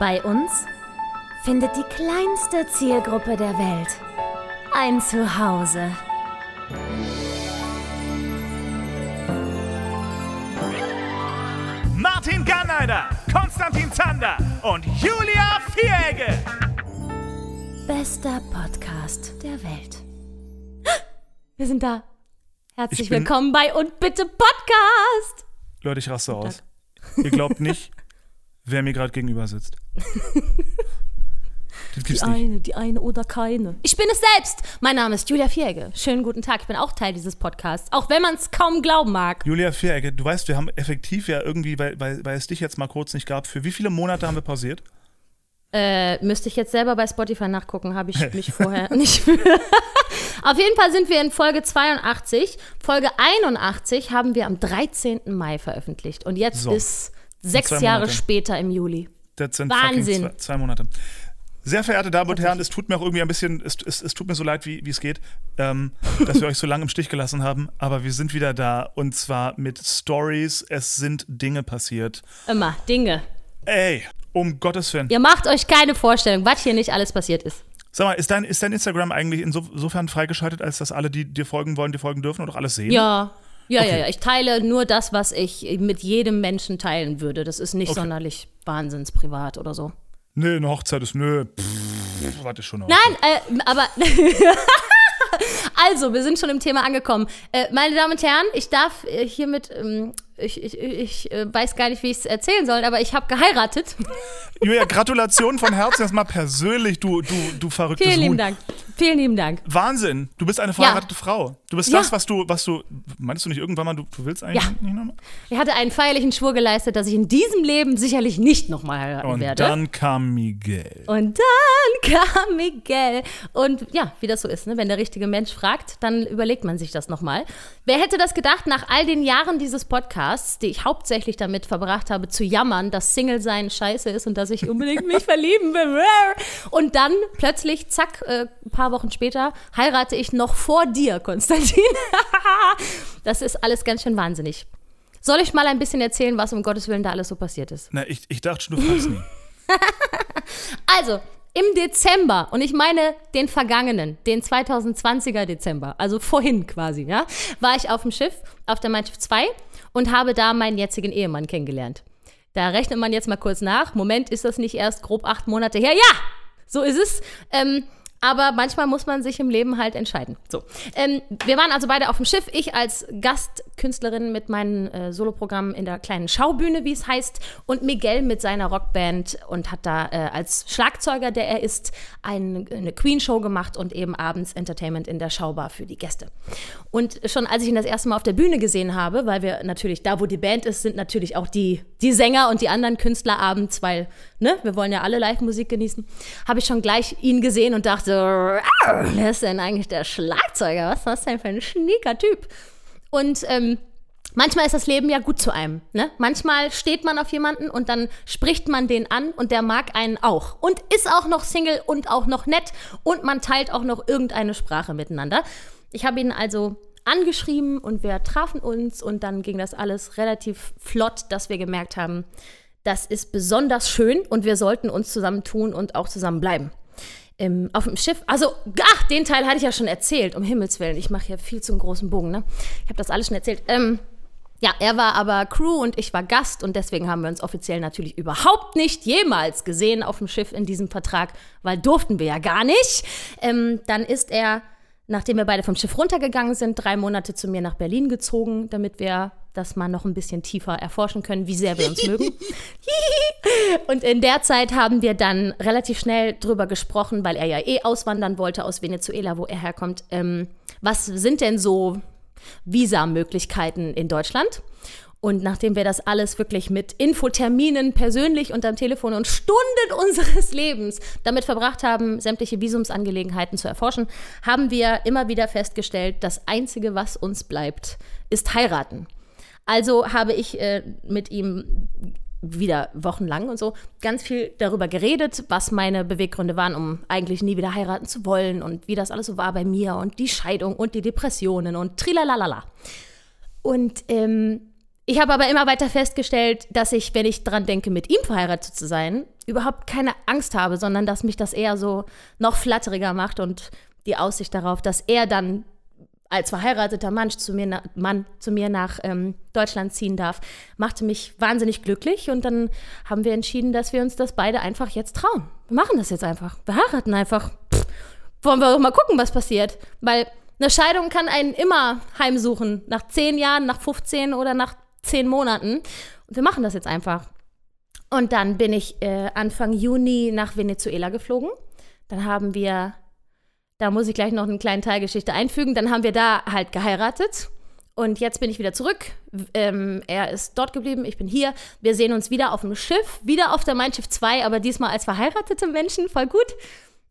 Bei uns findet die kleinste Zielgruppe der Welt ein Zuhause. Martin Garneider, Konstantin Zander und Julia Vieregge. Bester Podcast der Welt. Wir sind da. Herzlich willkommen bei Und Bitte Podcast. Leute, ich raste aus. Ihr glaubt nicht, wer mir gerade gegenüber sitzt. Das Die gibt's nicht. eine, die eine oder keine. Ich bin es selbst. Mein Name ist Julia Vierge. Schönen guten Tag. Ich bin auch Teil dieses Podcasts, auch wenn man es kaum glauben mag. Julia Vieregge, du weißt, wir haben effektiv ja irgendwie, weil, weil, weil es dich jetzt mal kurz nicht gab, für wie viele Monate haben wir pausiert? Äh, müsste ich jetzt selber bei Spotify nachgucken, habe ich mich vorher nicht. Auf jeden Fall sind wir in Folge 82. Folge 81 haben wir am 13. Mai veröffentlicht. Und jetzt So. ist sechs Jahre später im Juli. Das sind Wahnsinn. zwei, zwei Monate. Sehr verehrte Damen und Herren, es tut mir auch irgendwie ein bisschen, es, es, es tut mir so leid, wie wie es geht, ähm, dass wir euch so lange im Stich gelassen haben, aber wir sind wieder da und zwar mit Stories. Es sind Dinge passiert. Immer Dinge. Ey, um Gottes Willen. Ihr macht euch keine Vorstellung, was hier nicht alles passiert ist. Sag mal, ist dein, ist dein Instagram eigentlich inso- insofern freigeschaltet, als dass alle, die dir folgen wollen, dir folgen dürfen und auch alles sehen? Ja. Ja, ja, Okay. ja. Ich teile nur das, was ich mit jedem Menschen teilen würde. Das ist nicht Okay. sonderlich wahnsinnsprivat oder so. Nö, eine Hochzeit ist nö. Pff, warte schon noch. Nein, äh, aber. also, wir sind schon im Thema angekommen. Äh, meine Damen und Herren, ich darf äh, hiermit. Ähm, ich ich, ich äh, weiß gar nicht, wie ich es erzählen soll, aber ich habe geheiratet. Julia, Gratulation von Herzen erstmal persönlich, du, du, du verrücktes Vielen lieben Huhn. Dank. Vielen lieben Dank. Wahnsinn, du bist eine verheiratete Frau. Du bist Ja. das, was du, was du, meinst du nicht irgendwann mal, du, du willst eigentlich Ja. nicht nochmal? Ich hatte einen feierlichen Schwur geleistet, dass ich in diesem Leben sicherlich nicht nochmal heiraten Und werde. dann kam Miguel. Und dann kam Miguel. Und ja, wie das so ist, ne? wenn der richtige Mensch fragt, dann überlegt man sich das nochmal. Wer hätte das gedacht, nach all den Jahren dieses Podcasts, die ich hauptsächlich damit verbracht habe, zu jammern, dass Single-Sein scheiße ist und dass ich unbedingt mich verlieben will. Und dann plötzlich, zack, äh, ein paar Wochen später, heirate ich noch vor dir, Konstantin. das ist alles ganz schön wahnsinnig. Soll ich mal ein bisschen erzählen, was um Gottes Willen da alles so passiert ist? Na, ich, ich dachte schon, du fragst nie. Also, im Dezember, und ich meine den vergangenen, den 2020er Dezember, also vorhin quasi, ja, war ich auf dem Schiff, auf der Mein Schiff 2 und habe da meinen jetzigen Ehemann kennengelernt. Da rechnet man jetzt mal kurz nach. Moment, ist das nicht erst grob acht Monate her? Ja, so ist es. Ähm, aber manchmal muss man sich im Leben halt entscheiden. So. Ähm, wir waren also beide auf dem Schiff. Ich als Gastkünstlerin mit meinem äh, Soloprogramm in der kleinen Schaubühne, wie es heißt, und Miguel mit seiner Rockband und hat da äh, als Schlagzeuger, der er ist, ein, eine Queen-Show gemacht und eben abends Entertainment in der Schaubar für die Gäste. Und schon als ich ihn das erste Mal auf der Bühne gesehen habe, weil wir natürlich, da wo die Band ist, sind natürlich auch die, die Sänger und die anderen Künstler abends, weil, ne, wir wollen ja alle Live-Musik genießen, habe ich schon gleich ihn gesehen und dachte, "Ah, wer ist denn eigentlich der Schlagzeuger? Was ist das denn für ein schnieker Typ? Und ähm, manchmal ist das Leben ja gut zu einem. Ne? Manchmal steht man auf jemanden und dann spricht man den an und der mag einen auch. Und ist auch noch Single und auch noch nett und man teilt auch noch irgendeine Sprache miteinander. Ich habe ihn also angeschrieben und wir trafen uns und dann ging das alles relativ flott, dass wir gemerkt haben, das ist besonders schön und wir sollten uns zusammentun und auch zusammen bleiben im, auf dem Schiff. Also, ach, den Teil hatte ich ja schon erzählt, um Himmels Willen. Ich mache hier viel zu einen großen Bogen, ne? Ich habe das alles schon erzählt. Ähm, ja, er war aber Crew und ich war Gast und deswegen haben wir uns offiziell natürlich überhaupt nicht jemals gesehen auf dem Schiff in diesem Vertrag, weil durften wir ja gar nicht. Ähm, dann ist er, nachdem wir beide vom Schiff runtergegangen sind, drei Monate zu mir nach Berlin gezogen, damit wir das mal noch ein bisschen tiefer erforschen können, wie sehr wir uns mögen. Und in der Zeit haben wir dann relativ schnell drüber gesprochen, weil er ja eh auswandern wollte aus Venezuela, wo er herkommt. Ähm, was sind denn so Visamöglichkeiten in Deutschland? Und nachdem wir das alles wirklich mit Infoterminen persönlich und am Telefon und Stunden unseres Lebens damit verbracht haben, sämtliche Visumsangelegenheiten zu erforschen, haben wir immer wieder festgestellt, das Einzige, was uns bleibt, ist heiraten. Also habe ich äh, mit ihm wieder wochenlang und so ganz viel darüber geredet, was meine Beweggründe waren, um eigentlich nie wieder heiraten zu wollen und wie das alles so war bei mir und die Scheidung und die Depressionen und trilalalala. Und ähm, Ich habe aber immer weiter festgestellt, dass ich, wenn ich dran denke, mit ihm verheiratet zu sein, überhaupt keine Angst habe, sondern dass mich das eher so noch flatteriger macht und die Aussicht darauf, dass er dann als verheirateter Mann zu mir, na, Mann zu mir nach ähm, Deutschland ziehen darf, machte mich wahnsinnig glücklich. Und dann haben wir entschieden, dass wir uns das beide einfach jetzt trauen. Wir machen das jetzt einfach. Wir heiraten einfach. Pff, wollen wir doch mal gucken, was passiert. Weil eine Scheidung kann einen immer heimsuchen. Nach zehn Jahren, nach 15 oder nach zehn Monaten. Und wir machen das jetzt einfach. Und dann bin ich äh, Anfang Juni nach Venezuela geflogen. Dann haben wir da muss ich gleich noch einen kleinen Teil Geschichte einfügen. Dann haben wir da halt geheiratet. Und jetzt bin ich wieder zurück. Ähm, er ist dort geblieben, ich bin hier. Wir sehen uns wieder auf dem Schiff, wieder auf der Mein Schiff 2, aber diesmal als verheiratete Menschen. Voll gut.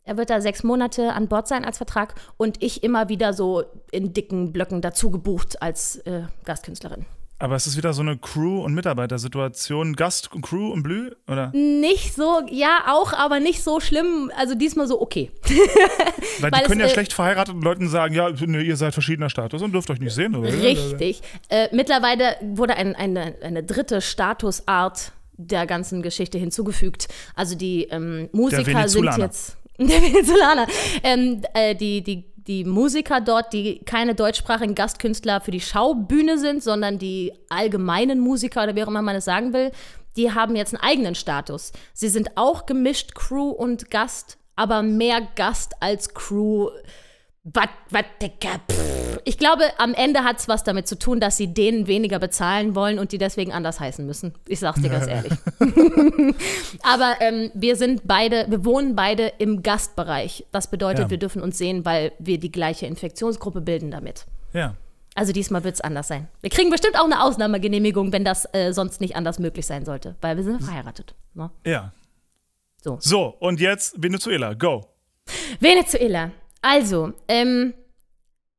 Er wird da sechs Monate an Bord sein als Vertrag und ich immer wieder so in dicken Blöcken dazu gebucht als äh, Gastkünstlerin. Aber es ist wieder so eine Crew- und Mitarbeitersituation. Gast, und Crew und Blü, oder? Nicht so, ja, auch, aber nicht so schlimm. Also diesmal so okay. Weil, Weil die können es, ja äh, schlecht verheirateten Leuten sagen, ja, ihr seid verschiedener Status und dürft euch nicht sehen. Oder? Richtig. Äh, mittlerweile wurde ein, eine, eine dritte Statusart der ganzen Geschichte hinzugefügt. Also die ähm, Musiker sind jetzt. Der Venezolaner. Ähm, äh, die, die die Musiker dort, die keine deutschsprachigen Gastkünstler für die Schaubühne sind, sondern die allgemeinen Musiker oder wie auch immer man es sagen will, die haben jetzt einen eigenen Status. Sie sind auch gemischt Crew und Gast, aber mehr Gast als Crew. Wat, wat, ich glaube, am Ende hat es was damit zu tun, dass sie denen weniger bezahlen wollen und die deswegen anders heißen müssen. Ich sag's dir ganz ehrlich. Aber ähm, wir sind beide, wir wohnen beide im Gastbereich. Das bedeutet, ja. wir dürfen uns sehen, weil wir die gleiche Infektionsgruppe bilden damit. Ja. Also diesmal wird es anders sein. Wir kriegen bestimmt auch eine Ausnahmegenehmigung, wenn das äh, sonst nicht anders möglich sein sollte, weil wir sind verheiratet. Ne? Ja. So. So, und jetzt Venezuela, go. Venezuela. Also, ähm,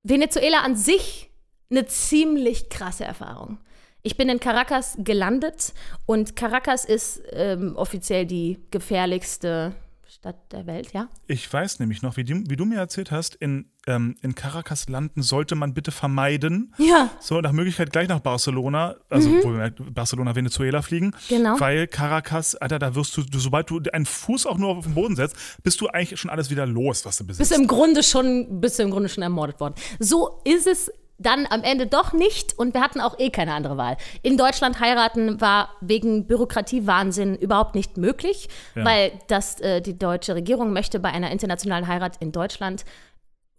Venezuela an sich eine ziemlich krasse Erfahrung. Ich bin in Caracas gelandet und Caracas ist ähm, offiziell die gefährlichste Stadt der Welt, ja? Ich weiß nämlich noch, wie, die, wie du mir erzählt hast, in, ähm, in Caracas landen sollte man bitte vermeiden. Ja. So, nach Möglichkeit gleich nach Barcelona, also mhm. wo Barcelona, Venezuela fliegen. Genau. Weil Caracas, Alter, da wirst du, du, sobald du einen Fuß auch nur auf den Boden setzt, bist du eigentlich schon alles wieder los, was du besitzt. Bist im Grunde schon, bist du im Grunde schon ermordet worden. So ist es dann am Ende doch nicht und wir hatten auch eh keine andere Wahl. In Deutschland heiraten war wegen Bürokratiewahnsinn überhaupt nicht möglich, ja. weil das, äh, die deutsche Regierung möchte bei einer internationalen Heirat in Deutschland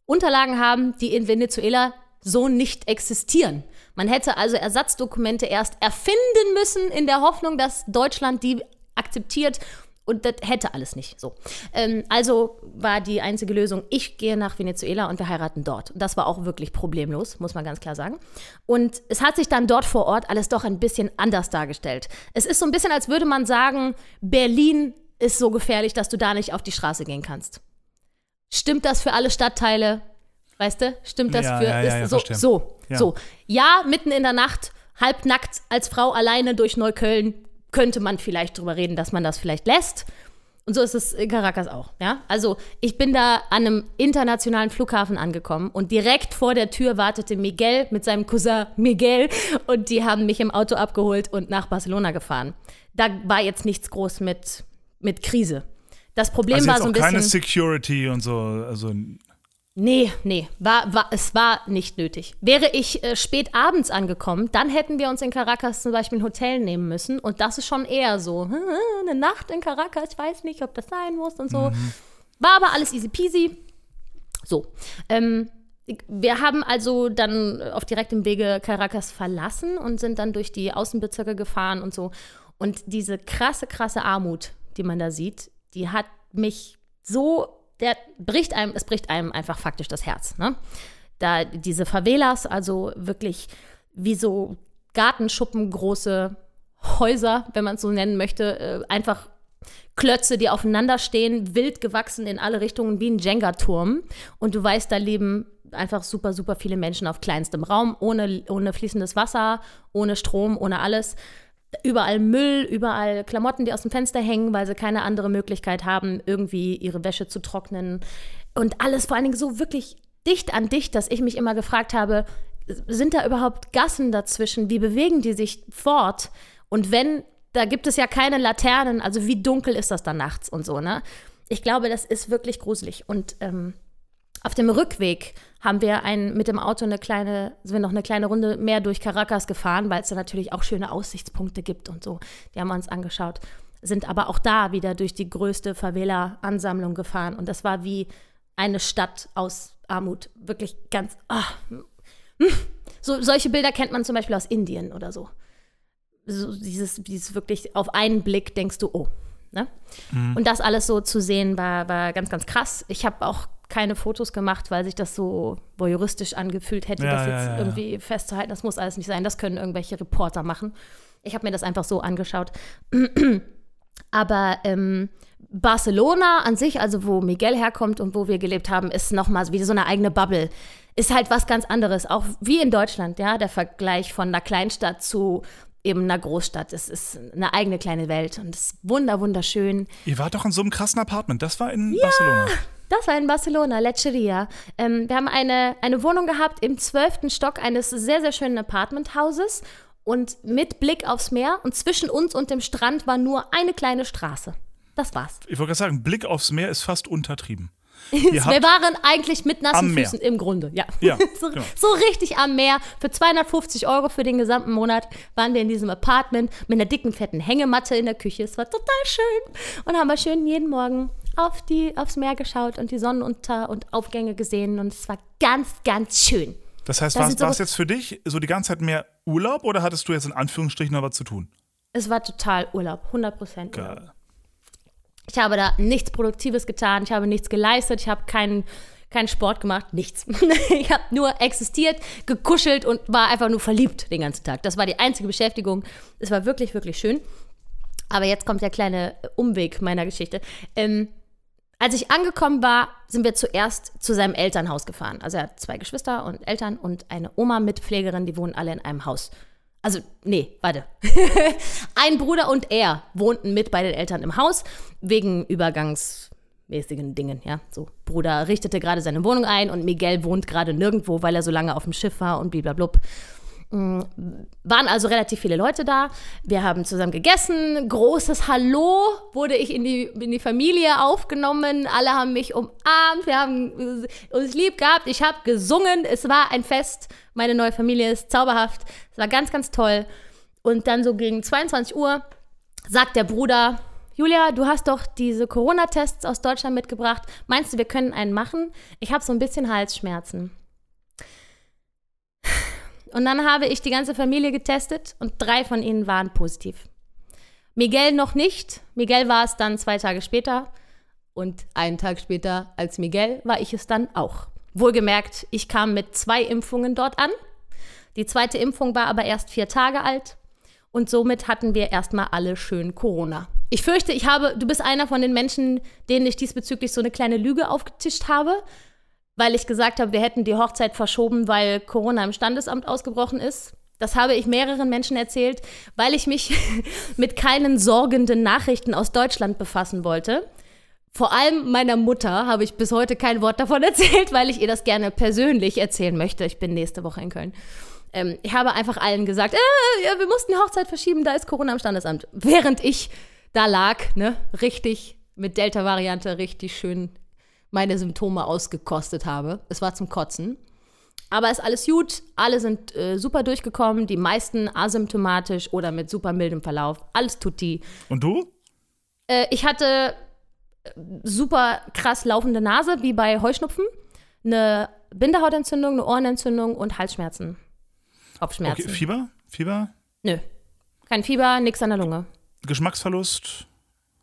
Unterlagen haben, die in Venezuela so nicht existieren. Man hätte also Ersatzdokumente erst erfinden müssen in der Hoffnung, dass Deutschland die akzeptiert und das hätte alles nicht so. Ähm, also war die einzige Lösung, ich gehe nach Venezuela und wir heiraten dort. Das war auch wirklich problemlos, muss man ganz klar sagen. Und es hat sich dann dort vor Ort alles doch ein bisschen anders dargestellt. Es ist so ein bisschen, als würde man sagen, Berlin ist so gefährlich, dass du da nicht auf die Straße gehen kannst. Stimmt das für alle Stadtteile? Weißt du? Stimmt das ja, für ja, ja, so, so, so. Ja, mitten in der Nacht, halbnackt als Frau alleine durch Neukölln könnte man vielleicht drüber reden, dass man das vielleicht lässt. Und so ist es in Caracas auch. Ja? Also ich bin da an einem internationalen Flughafen angekommen und direkt vor der Tür wartete Miguel mit seinem Cousin Miguel und die haben mich im Auto abgeholt und nach Barcelona gefahren. Da war jetzt nichts groß mit, mit Krise. Das Problem also war so ein bisschen. keine Security und so. Also Nee, nee, war, war, es war nicht nötig. Wäre ich äh, spät abends angekommen, dann hätten wir uns in Caracas zum Beispiel ein Hotel nehmen müssen. Und das ist schon eher so, eine Nacht in Caracas, ich weiß nicht, ob das sein muss und so. Mhm. War aber alles easy peasy. So. Ähm, wir haben also dann auf direktem Wege Caracas verlassen und sind dann durch die Außenbezirke gefahren und so. Und diese krasse, krasse Armut, die man da sieht, die hat mich so der bricht einem, es bricht einem einfach faktisch das Herz. Ne? Da diese Favelas, also wirklich wie so Gartenschuppengroße Häuser, wenn man es so nennen möchte, äh, einfach Klötze, die aufeinander stehen, wild gewachsen in alle Richtungen wie ein Jenga-Turm. Und du weißt, da leben einfach super, super viele Menschen auf kleinstem Raum, ohne, ohne fließendes Wasser, ohne Strom, ohne alles überall Müll, überall Klamotten, die aus dem Fenster hängen, weil sie keine andere Möglichkeit haben, irgendwie ihre Wäsche zu trocknen. Und alles vor allen Dingen so wirklich dicht an dicht, dass ich mich immer gefragt habe, sind da überhaupt Gassen dazwischen? Wie bewegen die sich fort? Und wenn, da gibt es ja keine Laternen, also wie dunkel ist das dann nachts und so, ne? Ich glaube, das ist wirklich gruselig. Und ähm, auf dem Rückweg haben wir ein, mit dem Auto eine kleine, sind wir noch eine kleine Runde mehr durch Caracas gefahren, weil es da natürlich auch schöne Aussichtspunkte gibt und so. Die haben wir uns angeschaut. Sind aber auch da wieder durch die größte Favela-Ansammlung gefahren. Und das war wie eine Stadt aus Armut. Wirklich ganz. Ah, so, solche Bilder kennt man zum Beispiel aus Indien oder so. so dieses, dieses wirklich auf einen Blick denkst du, oh. Ne? Mhm. Und das alles so zu sehen, war, war ganz, ganz krass. Ich habe auch keine Fotos gemacht, weil sich das so voyeuristisch angefühlt hätte, ja, das jetzt ja, ja, irgendwie festzuhalten. Das muss alles nicht sein. Das können irgendwelche Reporter machen. Ich habe mir das einfach so angeschaut. Aber ähm, Barcelona an sich, also wo Miguel herkommt und wo wir gelebt haben, ist nochmal wie so eine eigene Bubble. Ist halt was ganz anderes, auch wie in Deutschland, ja, der Vergleich von einer Kleinstadt zu eben einer Großstadt. Es ist eine eigene kleine Welt und es ist wunder, wunderschön. Ihr wart doch in so einem krassen Apartment, das war in ja, Barcelona. Das war in Barcelona, Lecheria. Ähm, wir haben eine, eine Wohnung gehabt im zwölften Stock eines sehr, sehr schönen Apartmenthauses und mit Blick aufs Meer und zwischen uns und dem Strand war nur eine kleine Straße. Das war's. Ich wollte gerade sagen, Blick aufs Meer ist fast untertrieben. wir waren eigentlich mit nassen Füßen im Grunde, ja. ja so, genau. so, richtig am Meer. Für 250 Euro für den gesamten Monat waren wir in diesem Apartment mit einer dicken, fetten Hängematte in der Küche. Es war total schön. Und haben wir schön jeden Morgen auf die, aufs Meer geschaut und die Sonnenunter- und Aufgänge gesehen. Und es war ganz, ganz schön. Das heißt, war es jetzt für dich so die ganze Zeit mehr Urlaub oder hattest du jetzt in Anführungsstrichen noch was zu tun? Es war total Urlaub, 100 Prozent. Ich habe da nichts Produktives getan, ich habe nichts geleistet, ich habe keinen keinen Sport gemacht, nichts. ich habe nur existiert, gekuschelt und war einfach nur verliebt den ganzen Tag. Das war die einzige Beschäftigung. Es war wirklich, wirklich schön. Aber jetzt kommt der kleine Umweg meiner Geschichte. Ähm, als ich angekommen war, sind wir zuerst zu seinem Elternhaus gefahren. Also er hat zwei Geschwister und Eltern und eine Oma mit Pflegerin, die wohnen alle in einem Haus. Also, nee, warte. Ein Bruder und er wohnten mit bei den Eltern im Haus, wegen übergangsmäßigen Dingen, ja. So, Bruder richtete gerade seine Wohnung ein und Miguel wohnt gerade nirgendwo, weil er so lange auf dem Schiff war und blablabla. Waren also relativ viele Leute da. Wir haben zusammen gegessen. Großes Hallo wurde ich in die, in die Familie aufgenommen. Alle haben mich umarmt. Wir haben uns lieb gehabt. Ich habe gesungen. Es war ein Fest. Meine neue Familie ist zauberhaft. Es war ganz, ganz toll. Und dann so gegen 22 Uhr sagt der Bruder, Julia, du hast doch diese Corona-Tests aus Deutschland mitgebracht. Meinst du, wir können einen machen? Ich habe so ein bisschen Halsschmerzen. Und dann habe ich die ganze Familie getestet und drei von ihnen waren positiv. Miguel noch nicht. Miguel war es dann zwei Tage später. Und einen Tag später als Miguel war ich es dann auch. Wohlgemerkt, ich kam mit zwei Impfungen dort an. Die zweite Impfung war aber erst vier Tage alt. Und somit hatten wir erstmal alle schön Corona. Ich fürchte, ich habe, du bist einer von den Menschen, denen ich diesbezüglich so eine kleine Lüge aufgetischt habe weil ich gesagt habe, wir hätten die Hochzeit verschoben, weil Corona im Standesamt ausgebrochen ist. Das habe ich mehreren Menschen erzählt, weil ich mich mit keinen sorgenden Nachrichten aus Deutschland befassen wollte. Vor allem meiner Mutter habe ich bis heute kein Wort davon erzählt, weil ich ihr das gerne persönlich erzählen möchte. Ich bin nächste Woche in Köln. Ähm, ich habe einfach allen gesagt, äh, ja, wir mussten die Hochzeit verschieben, da ist Corona im Standesamt. Während ich da lag, ne, richtig mit Delta-Variante, richtig schön meine Symptome ausgekostet habe. Es war zum Kotzen. Aber ist alles gut. Alle sind äh, super durchgekommen. Die meisten asymptomatisch oder mit super mildem Verlauf. Alles tut die. Und du? Äh, ich hatte äh, super krass laufende Nase, wie bei Heuschnupfen. Eine Bindehautentzündung, eine Ohrenentzündung und Halsschmerzen. Kopfschmerzen. Okay, Fieber? Fieber? Nö. Kein Fieber, nix an der Lunge. Geschmacksverlust?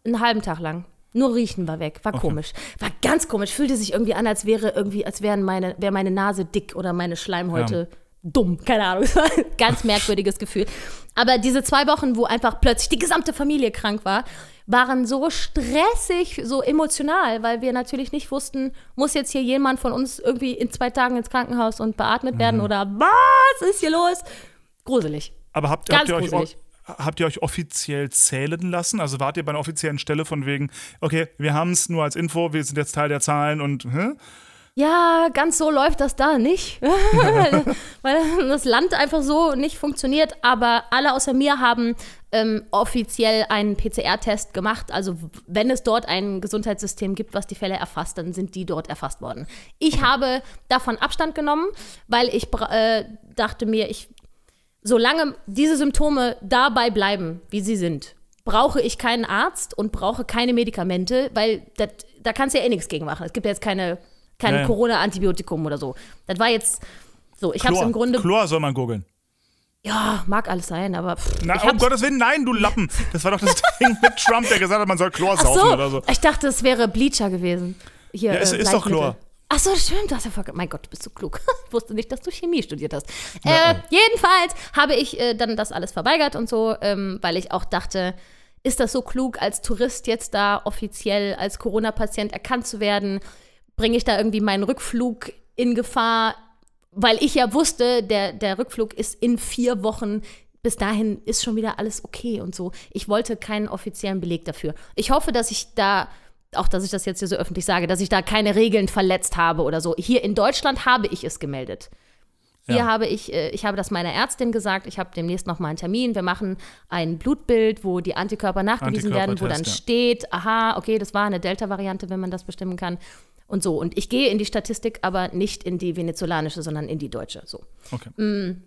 Einen halben Tag lang. Nur riechen war weg, war okay. komisch. War ganz komisch, fühlte sich irgendwie an, als wäre irgendwie, als wären meine, wäre meine Nase dick oder meine Schleimhäute ja. dumm. Keine Ahnung. ganz merkwürdiges Gefühl. Aber diese zwei Wochen, wo einfach plötzlich die gesamte Familie krank war, waren so stressig, so emotional, weil wir natürlich nicht wussten, muss jetzt hier jemand von uns irgendwie in zwei Tagen ins Krankenhaus und beatmet mhm. werden oder was ist hier los? Gruselig. Aber habt, habt ihr euch gruselig habt ihr euch offiziell zählen lassen? Also wart ihr bei einer offiziellen Stelle von wegen, okay, wir haben es nur als Info, wir sind jetzt Teil der Zahlen und hä? Ja, ganz so läuft das da nicht, weil, das Land einfach so nicht funktioniert. Aber alle außer mir haben ähm, offiziell einen PCR-Test gemacht. Also wenn es dort ein Gesundheitssystem gibt, was die Fälle erfasst, dann sind die dort erfasst worden. Ich okay. habe davon Abstand genommen, weil ich äh, dachte mir, ich, solange diese Symptome dabei bleiben, wie sie sind, brauche ich keinen Arzt und brauche keine Medikamente, weil dat, da kannst du ja eh nichts gegen machen. Es gibt ja jetzt keine kein ja, Corona-Antibiotikum oder so. Das war jetzt so. Ich habe es im Grunde. Chlor soll man googeln. Ja, mag alles sein, aber. Pff, Na, um Gottes Willen, nein, du Lappen. Das war doch das Ding mit Trump, der gesagt hat, man soll Chlor Ach saufen so, oder so. Ich dachte, es wäre Bleacher gewesen. Hier, ja, es äh, ist doch Chlor. Ach so, stimmt, du hast ja voll, Mein Gott, du bist so klug. Ich wusste nicht, dass du Chemie studiert hast. Ja. Äh, jedenfalls habe ich äh, dann das alles verweigert und so, ähm, weil ich auch dachte, ist das so klug, als Tourist jetzt da offiziell als Corona-Patient erkannt zu werden? bringe ich da irgendwie meinen Rückflug in Gefahr, weil ich ja wusste, der, der Rückflug ist in vier Wochen. Bis dahin ist schon wieder alles okay und so. Ich wollte keinen offiziellen Beleg dafür. Ich hoffe, dass ich da, auch dass ich das jetzt hier so öffentlich sage, dass ich da keine Regeln verletzt habe oder so. Hier in Deutschland habe ich es gemeldet. Hier ja. habe ich, äh, ich habe das meiner Ärztin gesagt, ich habe demnächst noch mal einen Termin. Wir machen ein Blutbild, wo die Antikörper nachgewiesen werden, wo dann ja. steht, aha, okay, das war eine Delta-Variante, wenn man das bestimmen kann und so. Und ich gehe in die Statistik, aber nicht in die venezolanische, sondern in die deutsche. So. Okay. Mm.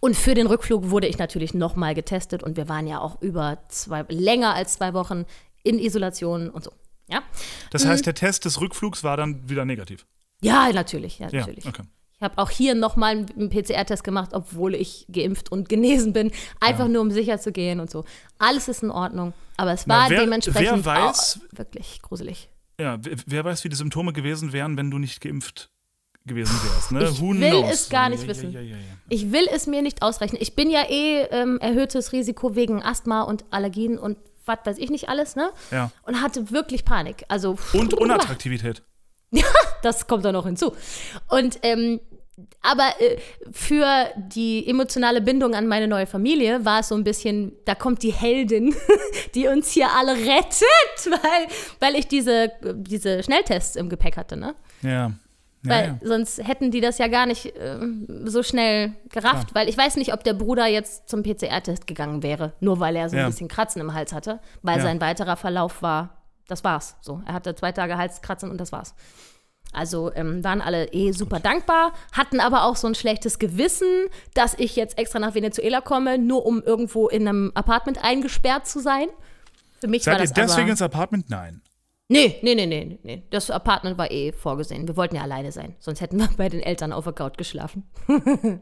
Und für den Rückflug wurde ich natürlich nochmal getestet und wir waren ja auch über zwei, länger als zwei Wochen in Isolation und so. Ja? Das heißt, mm. der Test des Rückflugs war dann wieder negativ? Ja, natürlich. Ja, natürlich. Ja, okay. Ich habe auch hier nochmal einen PCR-Test gemacht, obwohl ich geimpft und genesen bin. Einfach ja. nur, um sicher zu gehen und so. Alles ist in Ordnung. Aber es war Na, wer, dementsprechend wer weiß, wirklich gruselig. Ja, wer weiß, wie die Symptome gewesen wären, wenn du nicht geimpft gewesen wärst. Ne? Ich Who will knows? es gar nicht ja, wissen. Ja, ich will es mir nicht ausrechnen. Ich bin ja eh ähm, erhöhtes Risiko wegen Asthma und Allergien und was weiß ich nicht alles, ne? Ja. Und hatte wirklich Panik. Also, und Unattraktivität. Ja, das kommt da noch hinzu. Und ähm, aber äh, für die emotionale Bindung an meine neue Familie war es so ein bisschen, da kommt die Heldin, die uns hier alle rettet, weil, weil ich diese, diese Schnelltests im Gepäck hatte, ne? Ja. Weil ja. sonst hätten die das ja gar nicht äh, so schnell gerafft, Klar. weil ich weiß nicht, ob der Bruder jetzt zum PCR-Test gegangen wäre, nur weil er so ja. ein bisschen Kratzen im Hals hatte, weil sein weiterer Verlauf war, das war's. So, er hatte zwei Tage Halskratzen und das war's. Also ähm, waren alle eh super dankbar, hatten aber auch so ein schlechtes Gewissen, dass ich jetzt extra nach Venezuela komme, nur um irgendwo in einem Apartment eingesperrt zu sein. Für mich Seid war das ihr deswegen aber, ins Apartment? Nein. Nee, nee, nee, nee, nee. Das Apartment war eh vorgesehen. Wir wollten ja alleine sein. Sonst hätten wir bei den Eltern auf der Couch geschlafen.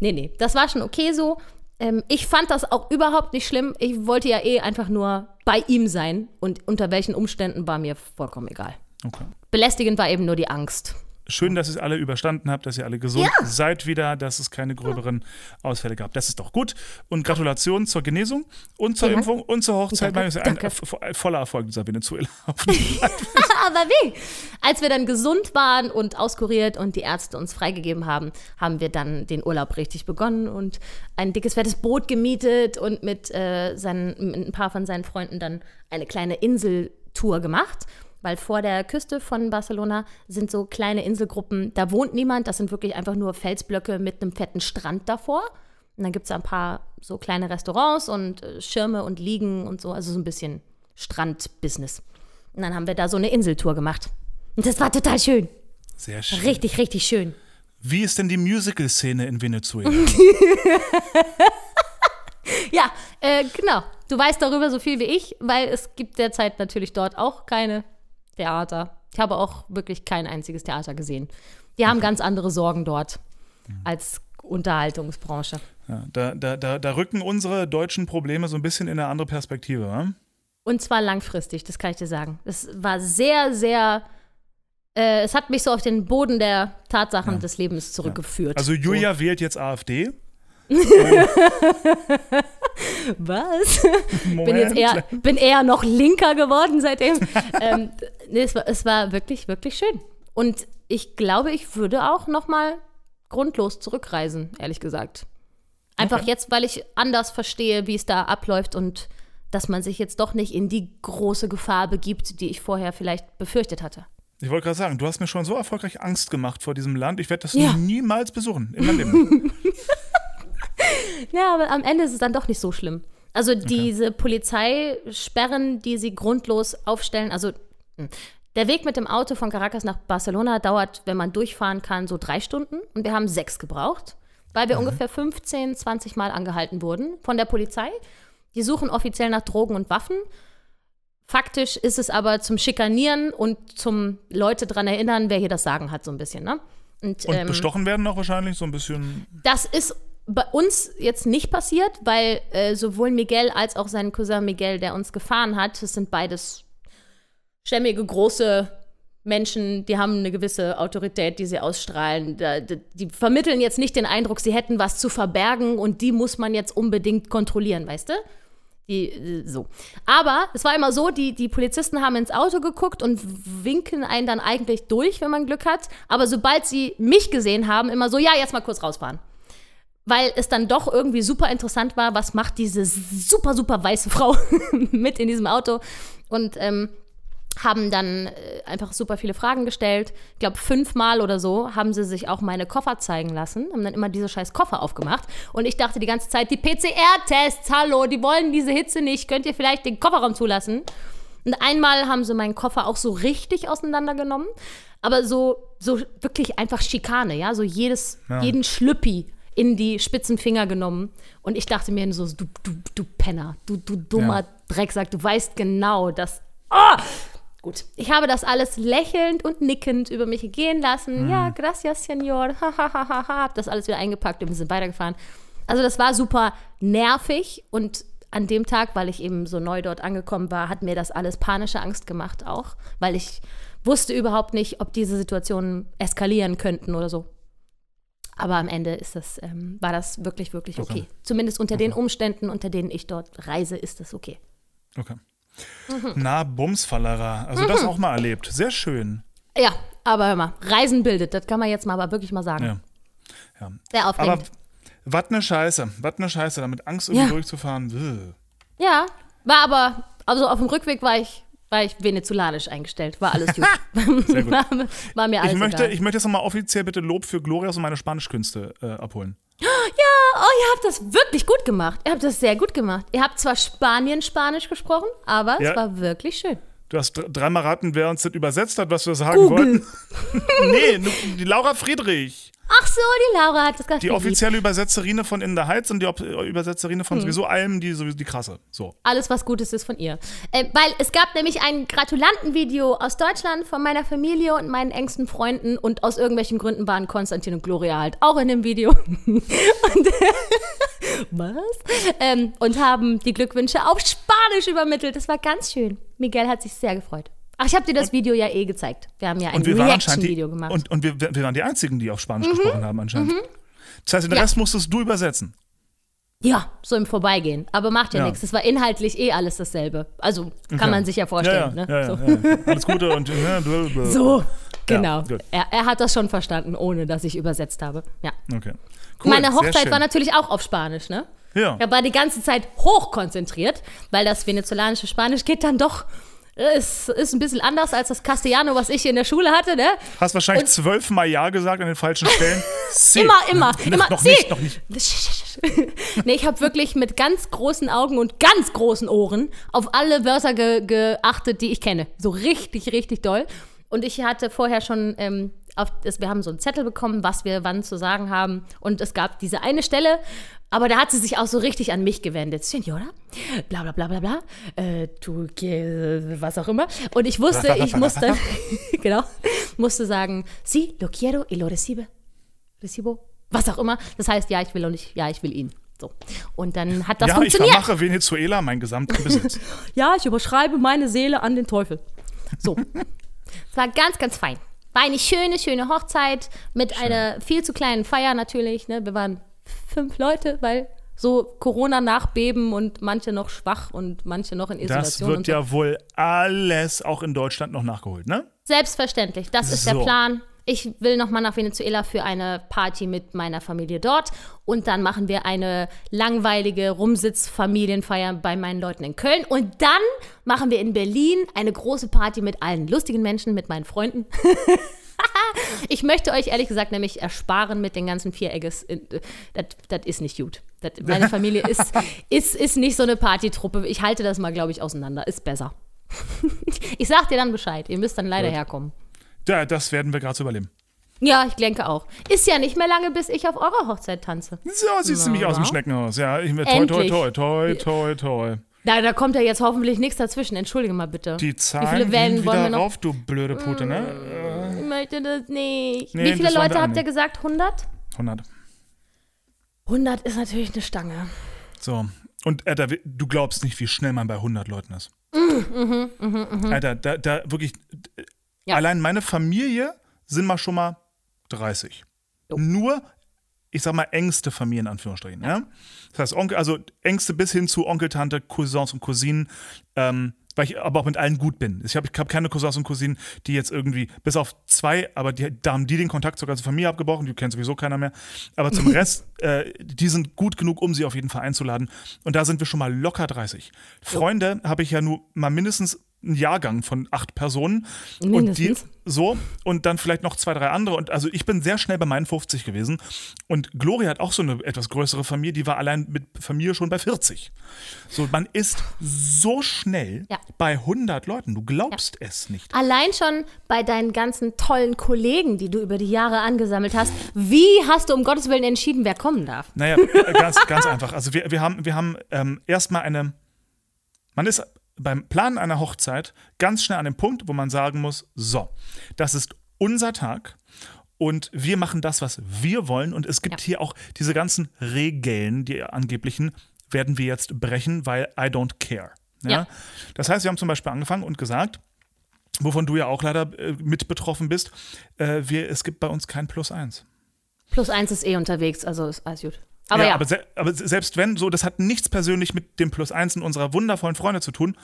nee, nee. Das war schon okay so. Ähm, ich fand das auch überhaupt nicht schlimm. Ich wollte ja eh einfach nur bei ihm sein. Und unter welchen Umständen war mir vollkommen egal. Okay. Belästigend war eben nur die Angst. Schön, dass ihr es alle überstanden habt, dass ihr alle gesund ja. seid wieder, dass es keine gröberen Ausfälle gab. Das ist doch gut. Und Gratulation zur Genesung und zur ja. Impfung und zur Hochzeit. Danke. Ein, ein, voller Erfolg dieser Venezuela. Aber wie? Als wir dann gesund waren und auskuriert und die Ärzte uns freigegeben haben, haben wir dann den Urlaub richtig begonnen und ein dickes, fettes Boot gemietet und mit, äh, seinen, mit ein paar von seinen Freunden dann eine kleine Inseltour gemacht weil vor der Küste von Barcelona sind so kleine Inselgruppen, da wohnt niemand, das sind wirklich einfach nur Felsblöcke mit einem fetten Strand davor. Und dann gibt es ein paar so kleine Restaurants und äh, Schirme und Liegen und so, also so ein bisschen Strandbusiness. Und dann haben wir da so eine Inseltour gemacht. Und das war total schön. Sehr schön. Richtig, richtig schön. Wie ist denn die Musical-Szene in Venezuela? ja, äh, genau. Du weißt darüber so viel wie ich, weil es gibt derzeit natürlich dort auch keine Theater. Ich habe auch wirklich kein einziges Theater gesehen. Die haben ganz andere Sorgen dort als Unterhaltungsbranche. Ja, da, da, da, da rücken unsere deutschen Probleme so ein bisschen in eine andere Perspektive. Wa? Und zwar langfristig, das kann ich dir sagen. Es war sehr, sehr. Äh, es hat mich so auf den Boden der Tatsachen ja. des Lebens zurückgeführt. Also Julia so. wählt jetzt AfD. Was? Bin jetzt eher, bin eher noch linker geworden seitdem. ähm, nee, es war, es war wirklich, wirklich schön. Und ich glaube, ich würde auch noch mal grundlos zurückreisen, ehrlich gesagt. Einfach okay. jetzt, weil ich anders verstehe, wie es da abläuft und dass man sich jetzt doch nicht in die große Gefahr begibt, die ich vorher vielleicht befürchtet hatte. Ich wollte gerade sagen, du hast mir schon so erfolgreich Angst gemacht vor diesem Land. Ich werde das Ja. niemals besuchen in meinem Leben. Ja, aber am Ende ist es dann doch nicht so schlimm. Also diese Polizeisperren, die sie grundlos aufstellen, also hm, der Weg mit dem Auto von Caracas nach Barcelona dauert, wenn man durchfahren kann, so drei Stunden. Und wir haben sechs gebraucht, weil wir ungefähr 15, 20 Mal angehalten wurden von der Polizei. Die suchen offiziell nach Drogen und Waffen. Faktisch ist es aber zum Schikanieren und zum Leute dran erinnern, wer hier das Sagen hat, so ein bisschen. Ne? Und, Und ähm, bestochen werden auch wahrscheinlich so ein bisschen. das ist bei uns jetzt nicht passiert, weil äh, sowohl Miguel als auch sein Cousin Miguel, der uns gefahren hat, das sind beides stämmige, große Menschen, die haben eine gewisse Autorität, die sie ausstrahlen. Die vermitteln jetzt nicht den Eindruck, sie hätten was zu verbergen und die muss man jetzt unbedingt kontrollieren, weißt du? Die, äh, so. Aber es war immer so, die, die Polizisten haben ins Auto geguckt und winken einen dann eigentlich durch, wenn man Glück hat. Aber sobald sie mich gesehen haben, immer so, ja, jetzt mal kurz rausfahren weil es dann doch irgendwie super interessant war, was macht diese super, super weiße Frau mit in diesem Auto. Und ähm, haben dann äh, einfach super viele Fragen gestellt. Ich glaube, fünfmal oder so haben sie sich auch meine Koffer zeigen lassen, haben dann immer diese scheiß Koffer aufgemacht. Und ich dachte die ganze Zeit, die PCR-Tests, hallo, die wollen diese Hitze nicht, könnt ihr vielleicht den Kofferraum zulassen? Und einmal haben sie meinen Koffer auch so richtig auseinandergenommen, aber so, so wirklich einfach Schikane, ja, so jedes, Ja. jeden Schlüppi in die spitzen Finger genommen. Und ich dachte mir so, du, du, du Penner, du, du dummer Ja. Drecksack, du weißt genau, dass. Ah! Gut, ich habe das alles lächelnd und nickend über mich gehen lassen. Ja, gracias, Senor. Ha, ha, ha, ha, ha. Hab das alles wieder eingepackt und wir sind weitergefahren. Also, das war super nervig und an dem Tag, weil ich eben so neu dort angekommen war, hat mir das alles panische Angst gemacht auch, weil ich wusste überhaupt nicht, ob diese Situationen eskalieren könnten oder so. Aber am Ende ist das, ähm, war das wirklich, wirklich okay. Okay. Zumindest unter den Umständen, unter denen ich dort reise, ist das okay. Okay. Mhm. Na, Bumsfallerer. Also das auch mal erlebt. Sehr schön. Ja, aber hör mal, Reisen bildet, das kann man jetzt mal aber wirklich mal sagen. Ja. ja. Sehr Aber aufregend. was ne Scheiße. Was ne Scheiße, damit Angst irgendwie Ja. durchzufahren. Bäh. ja, war aber, also auf dem Rückweg war ich, war ich venezolanisch eingestellt. War alles gut. War, war mir alles Ich möchte, egal. ich möchte jetzt nochmal offiziell bitte Lob für Glorias und meine Spanischkünste äh, abholen. Ja, oh, ihr habt das wirklich gut gemacht. Ihr habt das sehr gut gemacht. Ihr habt zwar Spanien-Spanisch gesprochen, aber Ja. es war wirklich schön. Du hast dr- dreimal raten, wer uns das übersetzt hat, was wir sagen Google. wollten. nee, die Laura Friedrich. Ach so, die Laura hat das gerade Die offizielle Übersetzerine von In the Heights und die Op Übersetzerine Hm. von sowieso allem, die sowieso die krasse. So. Alles, was Gutes ist von ihr. Äh, weil es gab nämlich ein Gratulantenvideo aus Deutschland von meiner Familie und meinen engsten Freunden und aus irgendwelchen Gründen waren Konstantin und Gloria halt auch in dem Video. und, was? Ähm, und haben die Glückwünsche auf Spanisch übermittelt. Das war ganz schön. Miguel hat sich sehr gefreut. Ach, ich habe dir das Video ja eh gezeigt. Wir haben ja ein Und Reaction-Video gemacht. und, und wir, wir waren die einzigen, die auf Spanisch gesprochen haben anscheinend. Das heißt, den Mhm. Ja. Rest musstest du übersetzen. ja, so im Vorbeigehen. Aber macht ja, Ja. nichts. Das war inhaltlich eh alles dasselbe. Also kann Okay. man sich ja vorstellen. ja, ne? so. Alles Gute und ja, blablabla. So, genau. er, er hat das schon verstanden, ohne dass ich übersetzt habe. Ja. Okay. Cool, Meine Hochzeit war natürlich auch auf Spanisch, ne? Ja. Ich war die ganze Zeit hochkonzentriert, weil das venezolanische Spanisch geht dann doch, ist, ist ein bisschen anders als das Castellano, was ich in der Schule hatte, ne? Hast wahrscheinlich zwölfmal Ja gesagt an den falschen Stellen. Sie. Immer, immer, immer. Noch Sie. nicht, noch nicht. nee, ich habe wirklich mit ganz großen Augen und ganz großen Ohren auf alle Wörter ge geachtet, die ich kenne. So richtig, richtig doll. Und ich hatte vorher schon, ähm, auf wir haben so einen Zettel bekommen, was wir wann zu sagen haben. Und es gab diese eine Stelle, aber da hat sie sich auch so richtig an mich gewendet. Senora, bla bla bla bla bla, äh, du, was auch immer. Und ich wusste, ich musste, genau, musste sagen, sí, lo quiero y lo recibe. Recibo, was auch immer. Das heißt, ja, ich will und ich, ja, ich will ihn. So. Und dann hat das ja, ich funktioniert. vermache Venezuela meinen gesamten Besitz. Ja, ich überschreibe meine Seele an den Teufel. So. Es war ganz, ganz fein. War eine schöne, schöne Hochzeit mit einer viel zu kleinen Feier natürlich. Ne? Wir waren fünf Leute, weil so Corona-Nachbeben und manche noch schwach und manche noch in Isolation. Das wird und so. ja wohl alles auch in Deutschland noch nachgeholt, ne? Selbstverständlich, das ist So. der Plan. Ich will nochmal nach Venezuela für eine Party mit meiner Familie dort. Und dann machen wir eine langweilige Rumsitz-Familienfeier bei meinen Leuten in Köln. Und dann machen wir in Berlin eine große Party mit allen lustigen Menschen, mit meinen Freunden. ich möchte euch ehrlich gesagt nämlich ersparen mit den ganzen Vieregges. Das ist nicht gut. Das, meine Familie ist, ist, ist nicht so eine Partytruppe. Ich halte das mal, glaube ich, auseinander. Ist besser. ich sag dir dann Bescheid. Ihr müsst dann leider Gut. herkommen. Ja, das werden wir gerade so überleben. Ja, ich denke auch. Ist ja nicht mehr lange, bis ich auf eurer Hochzeit tanze. So sieht es nämlich aus dem Schneckenhaus. Ja, ich, toi, toi, toi, toi, toi, toi. Da, da kommt ja jetzt hoffentlich nichts dazwischen. Entschuldige mal bitte. Die Zahlen Wie viele Wellen wollen wir noch? rauf, du blöde Pute, ne? Ich möchte das nicht. Nee, Wie viele Leute habt ihr gesagt? 100? 100. 100 ist natürlich eine Stange. So. Und Alter, du glaubst nicht, wie schnell man bei 100 Leuten ist. Mhm, mh, mh, Alter, da, da wirklich. Ja. Allein meine Familie sind mal schon mal 30. Jo. Nur, ich sag mal, engste Familien, in Anführungsstrichen. Ja. ja? Das heißt, Onkel, also engste bis hin zu Onkel, Tante, Cousins und Cousinen. Ähm, weil ich aber auch mit allen gut bin. Ich habe ich hab keine Cousins und Cousinen, die jetzt irgendwie, bis auf zwei, aber die, da haben die den Kontakt sogar zur Familie abgebrochen, die kennt sowieso keiner mehr. Aber zum Rest, äh, die sind gut genug, um sie auf jeden Fall einzuladen. Und da sind wir schon mal locker 30. Freunde habe ich ja nur mal mindestens ein Jahrgang von acht Personen. Mindestens. Und die, so, und dann vielleicht noch zwei, drei andere. Und also ich bin sehr schnell bei meinen 50 gewesen. Und Gloria hat auch so eine etwas größere Familie, die war allein mit Familie schon bei 40. So, man ist so schnell ja. bei 100 Leuten. Du glaubst ja. es nicht. Allein schon bei deinen ganzen tollen Kollegen, die du über die Jahre angesammelt hast. Wie hast du um Gottes Willen entschieden, wer kommen darf? Naja, ganz, ganz einfach. Also wir, wir haben, wir haben ähm, erstmal eine man ist beim Planen einer Hochzeit ganz schnell an dem Punkt, wo man sagen muss, so, das ist unser Tag und wir machen das, was wir wollen und es gibt ja. hier auch diese ganzen Regeln, die angeblichen, werden wir jetzt brechen, weil I don't care. Ja? ja. Das heißt, wir haben zum Beispiel angefangen und gesagt, wovon du ja auch leider äh, mit betroffen bist, äh, wir, es gibt bei uns kein Plus eins. Plus eins ist eh unterwegs, also ist alles gut. Aber, ja, ja. Aber, se aber, selbst wenn so, das hat nichts persönlich mit dem Plus eins in unserer wundervollen Freunde zu tun.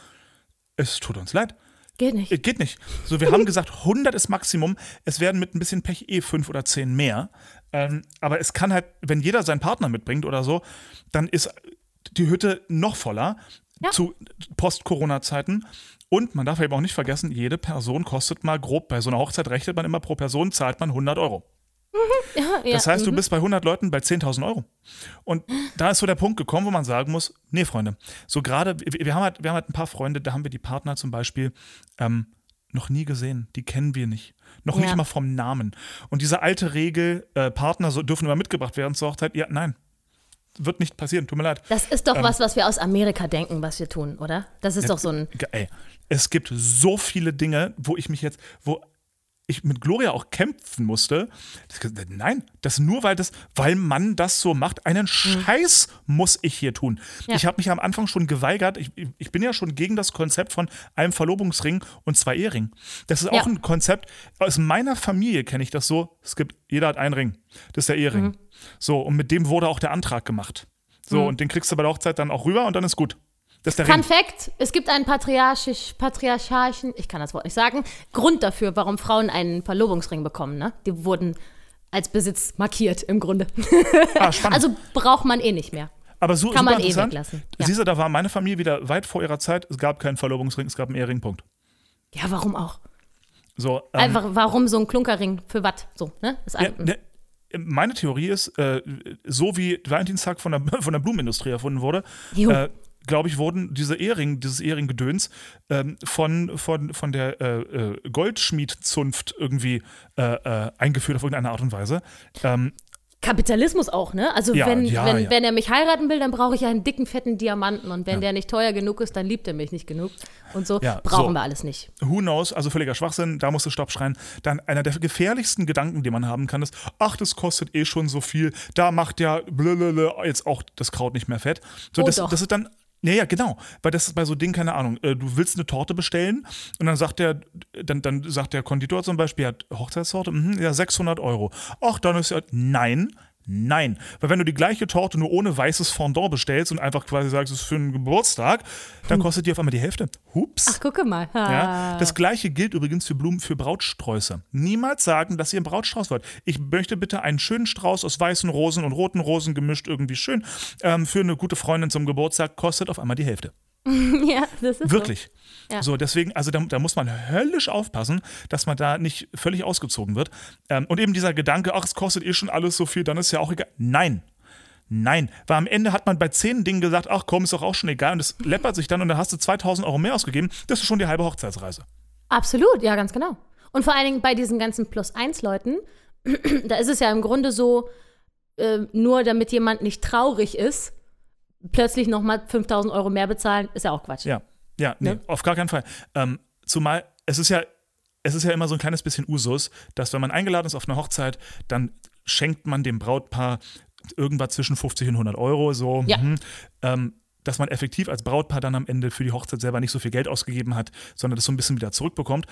Es tut uns leid. Geht nicht. Äh, geht nicht. So, wir haben gesagt, 100 ist Maximum. Es werden mit ein bisschen Pech eh fünf oder zehn mehr. Ähm, aber es kann halt, wenn jeder seinen Partner mitbringt oder so, dann ist die Hütte noch voller ja. zu Post-Corona-Zeiten. Und man darf eben auch nicht vergessen, jede Person kostet mal grob, bei so einer Hochzeit rechnet man immer pro Person, zahlt man 100 Euro. Ja, das heißt, mhm. du bist bei 100 Leuten bei 10.000 Euro. Und da ist so der Punkt gekommen, wo man sagen muss, nee, Freunde, so gerade, wir, wir, haben halt, wir haben halt ein paar Freunde, da haben wir die Partner zum Beispiel ähm, noch nie gesehen, die kennen wir nicht. Noch ja. nicht mal vom Namen. Und diese alte Regel, äh, Partner so, dürfen immer mitgebracht werden zur Hochzeit, ja, nein, wird nicht passieren, tut mir leid. Das ist doch ähm, was, was wir aus Amerika denken, was wir tun, oder? Das ist ja, doch so ein. Ey, es gibt so viele Dinge, wo ich mich jetzt, wo ich mit Gloria auch kämpfen musste. Nein, das nur, weil das, weil man das so macht. Einen mhm. Scheiß muss ich hier tun. Ja. Ich habe mich am Anfang schon geweigert. Ich, ich, bin ja schon gegen das Konzept von einem Verlobungsring und zwei Eheringen. Das ist auch ja. ein Konzept. Aus meiner Familie kenne ich das so. Es gibt, jeder hat einen Ring. Das ist der Ehering. Mhm. So, und mit dem wurde auch der Antrag gemacht. So, mhm. und den kriegst du bei der Hochzeit dann auch rüber und dann ist gut. Das Fun Fact: Es gibt einen patriarchisch, patriarchalischen, ich kann das Wort nicht sagen, Grund dafür, warum Frauen einen Verlobungsring bekommen. Ne? Die wurden als Besitz markiert im Grunde. Ah, also braucht man eh nicht mehr. Aber so Kann man eh weglassen. Ja. Siehst du, da war meine Familie wieder weit vor ihrer Zeit. Es gab keinen Verlobungsring, es gab einen Ehering, Punkt. Ja, warum auch? So, ähm, Einfach, warum so ein Klunkerring? Für was? So, ne? Ja, ne, meine Theorie ist, äh, so wie Valentinstag von der, von der Blumenindustrie erfunden wurde, äh, glaube ich, wurden diese Ehring, dieses Ehringgedöns ähm, von, von, von der äh, äh, Goldschmiedzunft irgendwie äh, äh, eingeführt auf irgendeine Art und Weise. Ähm, Kapitalismus auch, ne? Also ja, wenn, ja, wenn, ja. wenn er mich heiraten will, dann brauche ich einen dicken, fetten Diamanten. Und wenn der nicht teuer genug ist, dann liebt er mich nicht genug. Und so brauchen so. wir alles nicht. Who knows? Also völliger Schwachsinn, da musst du Stopp schreien. Dann einer der gefährlichsten Gedanken, die man haben kann, ist, ach, das kostet eh schon so viel. Da macht ja jetzt auch das Kraut nicht mehr fett. So, oh, das, das ist dann ja, ja, genau. Weil das ist bei so Dingen, keine Ahnung, äh, du willst eine Torte bestellen und dann sagt der, dann, dann sagt der Konditor zum Beispiel, ja, Hochzeitstorte, mh, ja, 600 Euro. Ach, dann ist ja, nein, Nein. Weil wenn du die gleiche Torte nur ohne weißes Fondant bestellst und einfach quasi sagst, es ist für einen Geburtstag, dann kostet die auf einmal die Hälfte. Hups. Ach, gucke mal. Ja, das gleiche gilt übrigens für Blumen für Brautsträuße. Niemals sagen, dass ihr einen Brautstrauß wollt. Ich möchte bitte einen schönen Strauß aus weißen Rosen und roten Rosen gemischt irgendwie schön ähm, für eine gute Freundin zum Geburtstag kostet auf einmal die Hälfte. ja, das ist Wirklich. Ja. So, deswegen, also da, da, muss man höllisch aufpassen, dass man da nicht völlig ausgezogen wird. Ähm, und eben dieser Gedanke, ach, es kostet eh schon alles so viel, dann ist ja auch egal. Nein. Nein, weil am Ende hat man bei zehn Dingen gesagt, ach komm, ist doch auch schon egal und es läppert sich dann und dann hast du 2000 Euro mehr ausgegeben, das ist schon die halbe Hochzeitsreise. Absolut, ja, ganz genau. Und vor allen Dingen bei diesen ganzen Plus-1-Leuten, da ist es ja im Grunde so, äh, nur damit jemand nicht traurig ist, plötzlich nochmal 5000 Euro mehr bezahlen, ist ja auch Quatsch. Ja, ja, nee, Ne? auf gar keinen Fall. Ähm, zumal es ist ja, es ist ja immer so ein kleines bisschen Usus, dass wenn man eingeladen ist auf eine Hochzeit, dann schenkt man dem Brautpaar irgendwas zwischen 50 und 100 Euro, so, Ja. mhm, ähm, dass man effektiv als Brautpaar dann am Ende für die Hochzeit selber nicht so viel Geld ausgegeben hat, sondern das so ein bisschen wieder zurückbekommt.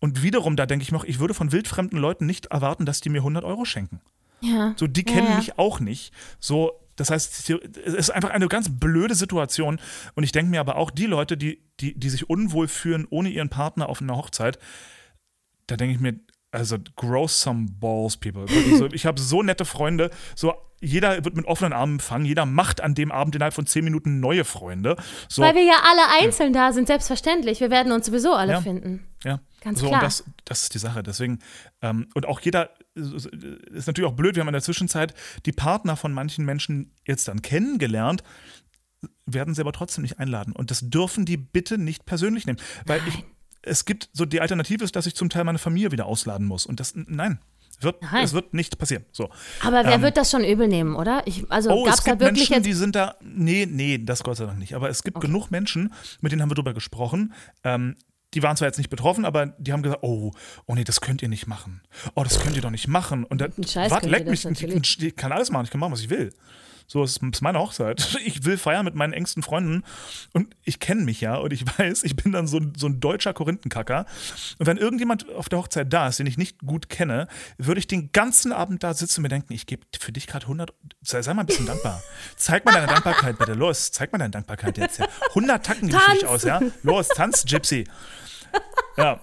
Und wiederum, da denke ich mir auch, ich würde von wildfremden Leuten nicht erwarten, dass die mir 100 Euro schenken. Ja. So, die Ja, kennen ja. mich auch nicht. So, das heißt, es ist einfach eine ganz blöde Situation. Und ich denke mir aber auch, die Leute, die, die, die sich unwohl fühlen ohne ihren Partner auf einer Hochzeit, da denke ich mir, also grow some balls, people. Wirklich so, ich habe so nette Freunde, so jeder wird mit offenen Armen empfangen, jeder macht an dem Abend innerhalb von zehn Minuten neue Freunde. So, Weil wir ja alle einzeln da sind, selbstverständlich. Wir werden uns sowieso alle Ja. finden. Ja, Ganz so, klar. Und das, das ist die Sache. Deswegen, ähm, und auch jeder, ist natürlich auch blöd, wir haben in der Zwischenzeit die Partner von manchen Menschen jetzt dann kennengelernt, werden sie aber trotzdem nicht einladen. Und das dürfen die bitte nicht persönlich nehmen. Weil ich, es gibt so, die Alternative ist, dass ich zum Teil meine Familie wieder ausladen muss. Und das, nein, wird, Nein. es wird nicht passieren. So. Aber wer Ähm, wird das schon übel nehmen, oder? Ich, also Oh, gab es es da gibt wirklich Menschen, jetzt. die sind da. Nee, nee, das Gott sei Dank nicht. Aber es gibt genug Menschen, mit denen haben wir drüber gesprochen. Ähm, die waren zwar jetzt nicht betroffen, aber die haben gesagt, oh, oh nee, das könnt ihr nicht machen. Oh, das könnt ihr doch nicht machen. Und dann, Ein Scheiß wart, könnt ihr leck mich, ich kann alles machen, ich kann machen, was ich will. So ist, ist meine Hochzeit. Ich will feiern mit meinen engsten Freunden und ich kenne mich ja und ich weiß, ich bin dann so, ein- so ein deutscher Korinthenkacker. Und wenn irgendjemand auf der Hochzeit da ist, den ich nicht gut kenne, würde ich den ganzen Abend da sitzen und mir denken, ich gebe für dich gerade 100, sei, sei mal ein bisschen dankbar. Zeig mal deine Dankbarkeit bitte, los, zeig mal deine Dankbarkeit jetzt. Ja. 100 Tacken gebe ich aus, ja. Los, tanz, Gypsy. Ja,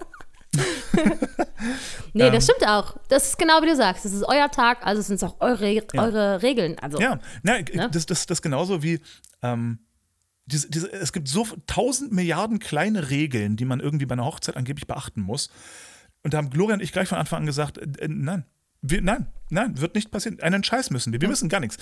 Nee, Ähm. das stimmt auch. Das ist genau wie du sagst. Das ist euer Tag, also sind es auch eure, eure Regeln. Also, Ja, na, Ne? das, das, das genauso wie ähm, diese, diese, es gibt so tausend Milliarden kleine Regeln, die man irgendwie bei einer Hochzeit angeblich beachten muss. Und da haben Gloria und ich gleich von Anfang an gesagt, äh, äh, nein. Wir, nein, nein, wird nicht passieren. Einen Scheiß müssen wir. Wir müssen gar nichts.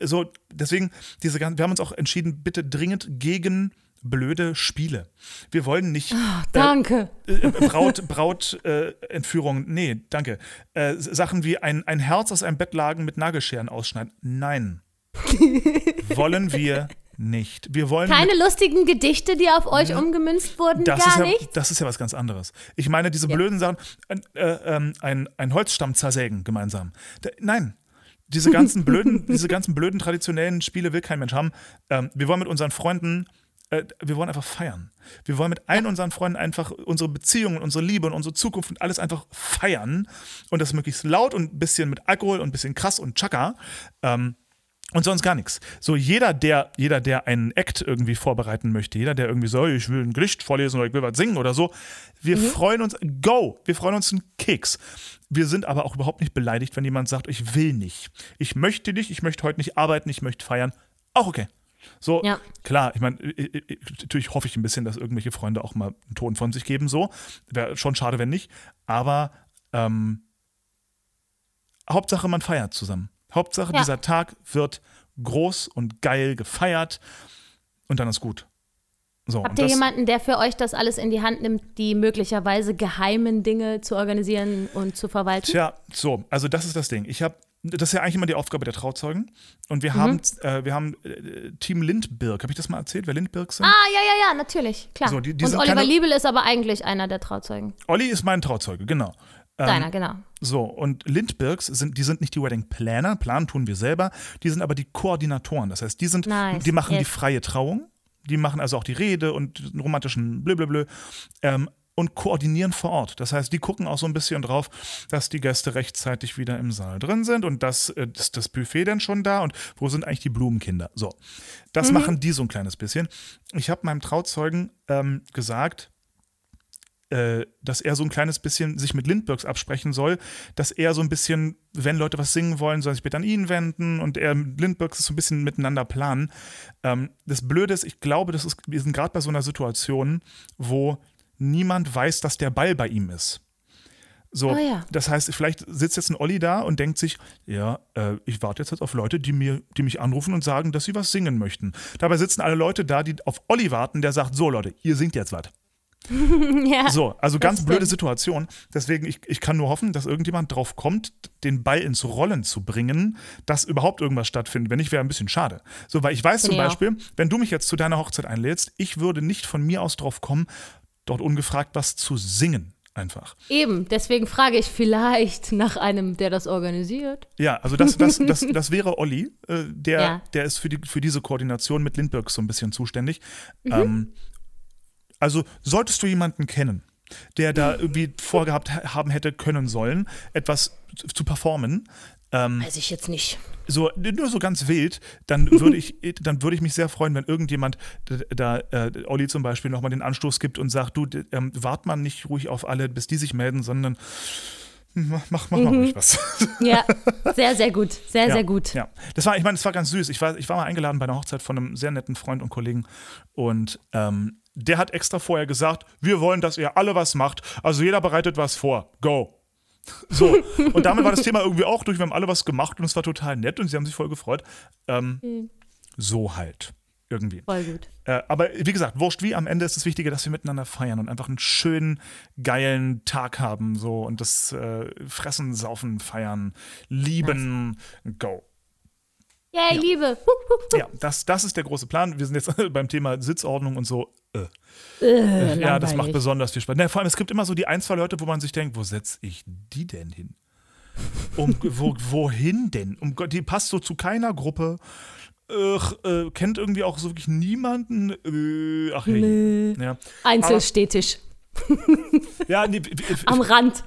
So, deswegen, diese, wir haben uns auch entschieden, bitte dringend gegen blöde Spiele. Wir wollen nicht danke. äh, Braut, Braut äh, Entführung, nee, danke. Äh, Sachen wie ein, ein Herz aus einem Bettlagen mit Nagelscheren ausschneiden. Nein. wollen wir nicht. Wir wollen Keine lustigen Gedichte, die auf euch umgemünzt wurden, das gar ist ja, nicht. Das ist ja was ganz anderes. Ich meine, diese Ja. blöden Sachen, äh, äh, ähm, ein, ein Holzstamm zersägen gemeinsam. Da, nein. Diese ganzen blöden, diese ganzen blöden traditionellen Spiele will kein Mensch haben. Ähm, wir wollen mit unseren Freunden, äh, wir wollen einfach feiern. Wir wollen mit allen unseren Freunden einfach unsere Beziehungen, unsere Liebe und unsere Zukunft und alles einfach feiern. Und das möglichst laut und ein bisschen mit Alkohol und ein bisschen krass und Chaka. Ähm, und sonst gar nichts. So jeder, der, jeder, der einen Act irgendwie vorbereiten möchte, jeder, der irgendwie so, ich will ein Gedicht vorlesen oder ich will was singen oder so, wir freuen uns, go, wir freuen uns einen Keks. Wir sind aber auch überhaupt nicht beleidigt, wenn jemand sagt, ich will nicht. Ich möchte nicht, ich möchte heute nicht arbeiten, ich möchte feiern. Auch okay. So, Ja. klar, ich meine, natürlich hoffe ich ein bisschen, dass irgendwelche Freunde auch mal einen Ton von sich geben, so. Wäre schon schade, wenn nicht. Aber ähm, Hauptsache, man feiert zusammen. Hauptsache, Ja. dieser Tag wird groß und geil gefeiert und dann ist gut. So, Habt ihr jemanden, der für euch das alles in die Hand nimmt, die möglicherweise geheimen Dinge zu organisieren und zu verwalten? Tja, so, also das ist das Ding. Ich habe, das ist ja eigentlich immer die Aufgabe der Trauzeugen. Und Mhm. wir haben, äh, wir haben äh, Team Lindbirg. Habe ich das mal erzählt, wer Lindbirg sind? Ah, ja, ja, ja, natürlich, klar. So, die- die und Oliver keine- Liebel ist aber eigentlich einer der Trauzeugen. Olli ist mein Trauzeuge, genau. Ähm, Deiner, genau. So, und Lindbergs sind, die sind nicht die Wedding Planner, planen tun wir selber, die sind aber die Koordinatoren. Das heißt, die sind, Nice, die machen die yes. freie Trauung, die machen also auch die Rede und den romantischen Blöblöblö. Ähm, und koordinieren vor Ort. Das heißt, die gucken auch so ein bisschen drauf, dass die Gäste rechtzeitig wieder im Saal drin sind und dass äh, ist das Buffet denn schon da und wo sind eigentlich die Blumenkinder? So, das Mhm. machen die so ein kleines bisschen. Ich habe meinem Trauzeugen ähm, gesagt, äh, dass er so ein kleines bisschen sich mit Lindbergs absprechen soll, dass er so ein bisschen, wenn Leute was singen wollen, sollen sich bitte an ihn wenden und er mit Lindbergs so ein bisschen miteinander planen. Ähm, das Blöde ist, ich glaube, das ist, wir sind gerade bei so einer Situation, wo niemand weiß, dass der Ball bei ihm ist. So, Oh ja. das heißt, vielleicht sitzt jetzt ein Olli da und denkt sich, ja, äh, ich warte jetzt, jetzt auf Leute, die, mir, die mich anrufen und sagen, dass sie was singen möchten. Dabei sitzen alle Leute da, die auf Olli warten, der sagt, so Leute, ihr singt jetzt was. ja. So, also ganz blöde. Situation. Deswegen, ich, ich kann nur hoffen, dass irgendjemand drauf kommt, den Ball ins Rollen zu bringen, dass überhaupt irgendwas stattfindet. Wenn nicht, wäre ein bisschen schade. So, weil ich weiß zum Finde ich auch. Beispiel, wenn du mich jetzt zu deiner Hochzeit einlädst, ich würde nicht von mir aus drauf kommen, dort ungefragt was zu singen. Einfach. Eben, deswegen frage ich vielleicht nach einem, der das organisiert. Ja, also das, das, das, das wäre Olli, äh, der, Ja. der ist für, die, für diese Koordination mit Lindbergh so ein bisschen zuständig. Mhm. Ähm, also solltest du jemanden kennen, der da irgendwie vorgehabt ha- haben hätte können sollen, etwas zu performen, ähm, Weiß ich jetzt nicht. so nur so ganz wild, dann würde ich, dann würde ich mich sehr freuen, wenn irgendjemand d- da äh, Olli zum Beispiel nochmal den Anstoß gibt und sagt, du, ähm, wart man nicht ruhig auf alle, bis die sich melden, sondern mach, mach, mach mal ruhig was. Ja, sehr, sehr gut. Sehr, Ja, sehr gut. Ja, das war, ich meine, das war ganz süß. Ich war, ich war mal eingeladen bei einer Hochzeit von einem sehr netten Freund und Kollegen und ähm, der hat extra vorher gesagt, wir wollen, dass ihr alle was macht. Also jeder bereitet was vor. Go. So, und damit war das Thema irgendwie auch durch. Wir haben alle was gemacht und es war total nett und sie haben sich voll gefreut. Ähm, Mhm. So halt. Irgendwie. Voll gut. Äh, aber wie gesagt, wurscht wie, am Ende ist das Wichtige, dass wir miteinander feiern und einfach einen schönen, geilen Tag haben. So und das äh, Fressen, Saufen, Feiern, Lieben, go. Yay, Ja. Liebe. Ja, das, das ist der große Plan. Wir sind jetzt beim Thema Sitzordnung und so. Äh. Äh, Ja, das macht besonders viel Spaß. Ne, vor allem, es gibt immer so die ein, zwei Leute, wo man sich denkt, wo setze ich die denn hin? Um, wo, wohin denn? Um Gott, die passt so zu keiner Gruppe. Äh, kennt irgendwie auch so wirklich niemanden. Äh, ach, hey. Nee. Ja, Einzelstädtisch. ja nee, Am Rand.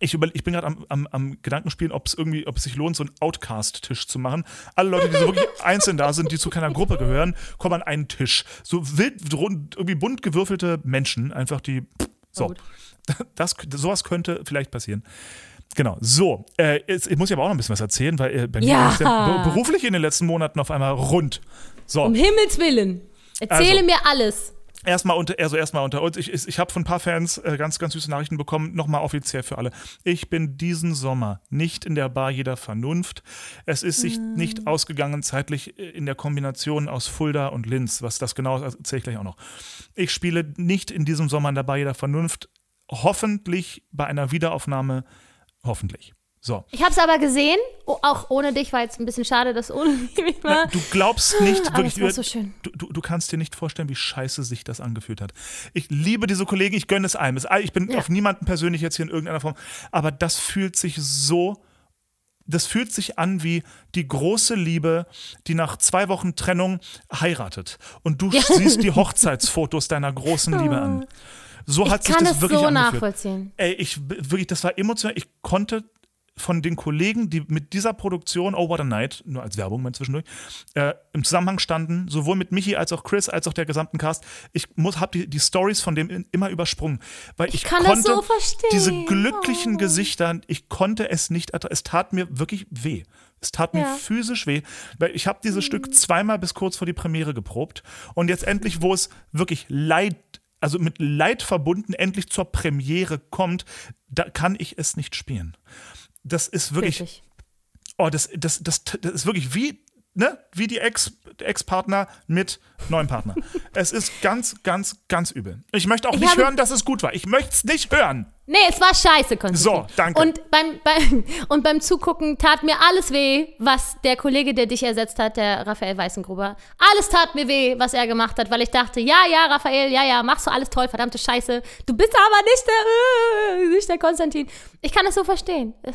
Ich, über, ich bin gerade am, am, am Gedankenspielen, ob es irgendwie, ob es sich lohnt, so einen Outcast-Tisch zu machen. Alle Leute, die so wirklich einzeln da sind, die zu keiner Gruppe gehören, kommen an einen Tisch. So wild, rund, irgendwie bunt gewürfelte Menschen, einfach die. So. Das, sowas könnte vielleicht passieren. Genau, so. Äh, jetzt, ich muss ja aber auch noch ein bisschen was erzählen, weil äh, bei mir Ja. ist ja be- beruflich in den letzten Monaten auf einmal rund. So. Um Himmels Willen. Erzähle Also. mir alles. Erstmal unter, also erstmal unter uns. Ich, ich, habe von ein paar Fans äh, ganz, ganz süße Nachrichten bekommen. Nochmal offiziell für alle. Ich bin diesen Sommer nicht in der Bar jeder Vernunft. Es ist sich nicht ausgegangen zeitlich äh, in der Kombination aus Fulda und Linz. Was das genau ist, erzähle ich gleich auch noch. Ich spiele nicht in diesem Sommer in der Bar jeder Vernunft. Hoffentlich bei einer Wiederaufnahme. Hoffentlich. So. Ich habe es aber gesehen, oh, auch ohne dich war jetzt ein bisschen schade, dass ohne mich war. Du glaubst nicht Aber wirklich. es war so schön. Du, du, du kannst dir nicht vorstellen, wie scheiße sich das angefühlt hat. Ich liebe diese Kollegen, ich gönne es einem. Ich bin Ja. auf niemanden persönlich jetzt hier in irgendeiner Form, aber das fühlt sich so. Das fühlt sich an wie die große Liebe, die nach zwei Wochen Trennung heiratet. Und du siehst die Hochzeitsfotos deiner großen Liebe an. So hat Ich sich kann das es wirklich so angefühlt. nachvollziehen. Ey, ich wirklich, das war emotional. Ich konnte von den Kollegen, die mit dieser Produktion Oh What a Night, nur als Werbung mal zwischendurch, äh, im Zusammenhang standen, sowohl mit Michi als auch Chris, als auch der gesamten Cast. Ich habe die, die Stories von dem in- immer übersprungen, weil ich, kann das konnte so verstehen. diese glücklichen Oh. Gesichter, ich konnte es nicht, es tat mir wirklich weh. Es tat mir Ja. physisch weh, weil ich habe dieses Stück zweimal bis kurz vor die Premiere geprobt und jetzt endlich, wo es wirklich leid also mit Leid verbunden endlich zur Premiere kommt, da kann ich es nicht spielen. Das ist wirklich, Wirklich. oh, das, das, das, das ist wirklich wie, ne, wie die Ex, Ex-Partner mit neuem Partner. es ist ganz, ganz, ganz übel. Ich möchte auch Ich nicht hören, dass es gut war. Ich möchte es nicht hören. Nee, es war scheiße, Konstantin. So, danke. Und beim, beim, und beim Zugucken tat mir alles weh, was der Kollege, der dich ersetzt hat, der Raphael Weißengruber, alles tat mir weh, was er gemacht hat, weil ich dachte, ja, ja, Raphael, ja, ja, machst du alles toll, verdammte Scheiße. Du bist aber nicht der, äh, nicht der Konstantin. Ich kann es so verstehen. Äh,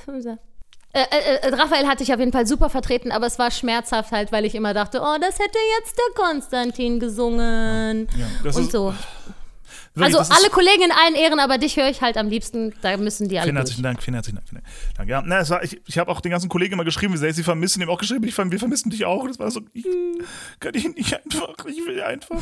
äh, äh, Raphael hat dich auf jeden Fall super vertreten, aber es war schmerzhaft halt, weil ich immer dachte, oh, das hätte jetzt der Konstantin gesungen. Ja, Und ist- so. Wirklich, also alle Kollegen in allen Ehren, aber dich höre ich halt am liebsten. Da müssen die alle Vielen herzlichen Dank, vielen herzlichen Dank. Vielen Dank. Ja, na, es war, ich ich habe auch den ganzen Kollegen immer geschrieben, wie sehr sie vermissen. Haben auch geschrieben, ich, wir vermissen dich auch. Das war so, ich, kann ich nicht einfach, ich will einfach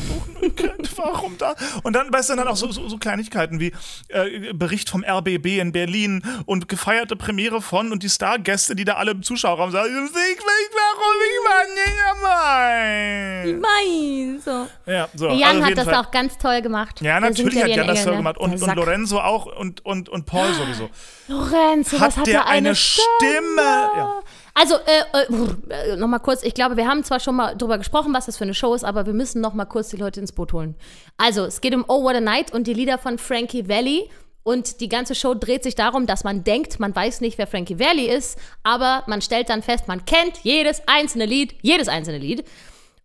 warum da? Und dann, weißt du, dann auch so, so, so Kleinigkeiten wie äh, Bericht vom RBB in Berlin und gefeierte Premiere von und die Stargäste, die da alle im Zuschauerraum sagen, ich weiß, warum ich war nicht dabei. Mei, so. Ja, so. Jan also hat das Fall. auch ganz toll gemacht. Ja, singt natürlich hat Jan das Engel, ne? gemacht. Und, und. Lorenzo auch und, und, und Paul sowieso. Lorenzo, was Hat hat der er eine eine Stimme? Ja. Also, äh, äh, nochmal kurz, ich glaube, wir haben zwar schon mal drüber gesprochen, was das für eine Show ist, aber wir müssen nochmal kurz die Leute ins Boot holen. Also, es geht um Oh What a Night und die Lieder von Frankie Valli. Und die ganze Show dreht sich darum, dass man denkt, man weiß nicht, wer Frankie Valli ist, aber man stellt dann fest, man kennt jedes einzelne Lied, jedes einzelne Lied.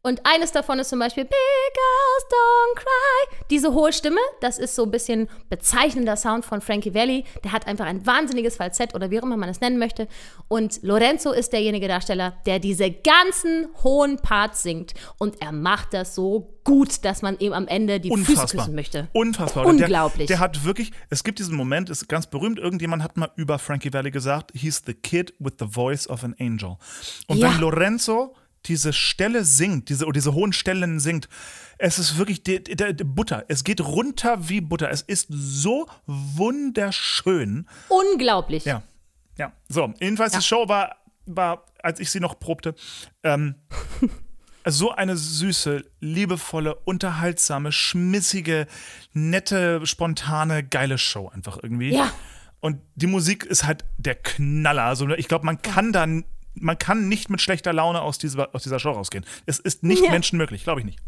Und eines davon ist zum Beispiel Big Girls Don't Cry. Diese hohe Stimme, das ist so ein bisschen bezeichnender Sound von Frankie Valli. Der hat einfach ein wahnsinniges Falsett oder wie auch immer man es nennen möchte. Und Lorenzo ist derjenige Darsteller, der diese ganzen hohen Parts singt. Und er macht das so gut, dass man ihm am Ende die Füße Unfassbar. küssen möchte. Unfassbar. Unglaublich. Der, der hat wirklich, es gibt diesen Moment, ist ganz berühmt, irgendjemand hat mal über Frankie Valli gesagt, he's the kid with the voice of an angel. Und Ja. wenn Lorenzo diese Stelle singt, diese, diese hohen Stellen singt, es ist wirklich die, die, die Butter. Es geht runter wie Butter. Es ist so wunderschön. Unglaublich. Ja. Ja. So, jedenfalls, die Show war, war, als ich sie noch probte, ähm, so eine süße, liebevolle, unterhaltsame, schmissige, nette, spontane, geile Show einfach irgendwie. Ja. Und die Musik ist halt der Knaller. Also ich glaube, man kann dann, man kann nicht mit schlechter Laune aus dieser, aus dieser Show rausgehen. Es ist nicht Ja. menschenmöglich, glaube ich nicht.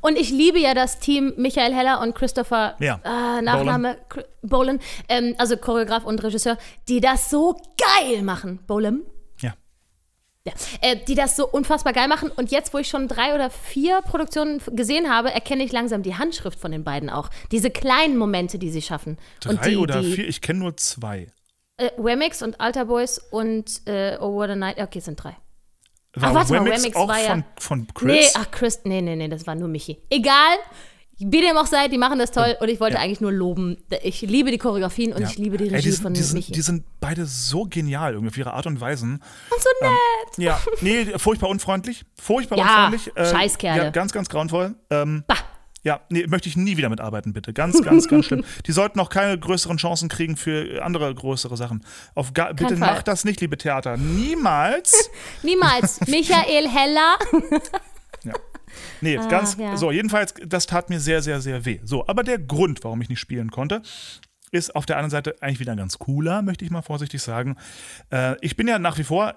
Und ich liebe ja das Team Michael Heller und Christopher Ja. äh, Nachname Bolan, ähm, also Choreograf und Regisseur, die das so geil machen. Bolan? Ja. Ja. Äh, die das so unfassbar geil machen. Und jetzt, wo ich schon drei oder vier Produktionen gesehen habe, erkenne ich langsam die Handschrift von den beiden auch. Diese kleinen Momente, die sie schaffen. und Drei die, oder die, vier, ich kenne nur zwei. Äh, Remix und Alter Boys und äh, Oh What a Night. Okay, es sind drei. War warte mal, Remix Remix auch war ja- von, von Nee, Chris? ach Chris, nee, nee, nee, das war nur Michi. Egal, wie dem auch sei, die machen das toll und ich wollte Ja. eigentlich nur loben. Ich liebe die Choreografien und Ja. ich liebe die Ey, Regie die, sind, von die, sind, Michi. die sind beide so genial irgendwie auf ihre Art und Weisen. und so nett. Ja, nee, furchtbar unfreundlich. Furchtbar Ja, unfreundlich. Äh, Scheißkerle. Ja, ganz, ganz grauenvoll. Ähm, Bah. Ja, nee, möchte ich nie wieder mitarbeiten, bitte. Ganz, ganz, ganz schlimm. Die sollten auch keine größeren Chancen kriegen für andere größere Sachen. Auf ga bitte Fall. macht das nicht, liebe Theater. Niemals. Niemals. Michael Heller. ja. Nee, ganz, ja. so, jedenfalls, das tat mir sehr, sehr, sehr weh. So, aber der Grund, warum ich nicht spielen konnte, ist auf der anderen Seite eigentlich wieder ein ganz cooler, möchte ich mal vorsichtig sagen. Äh, ich bin ja nach wie vor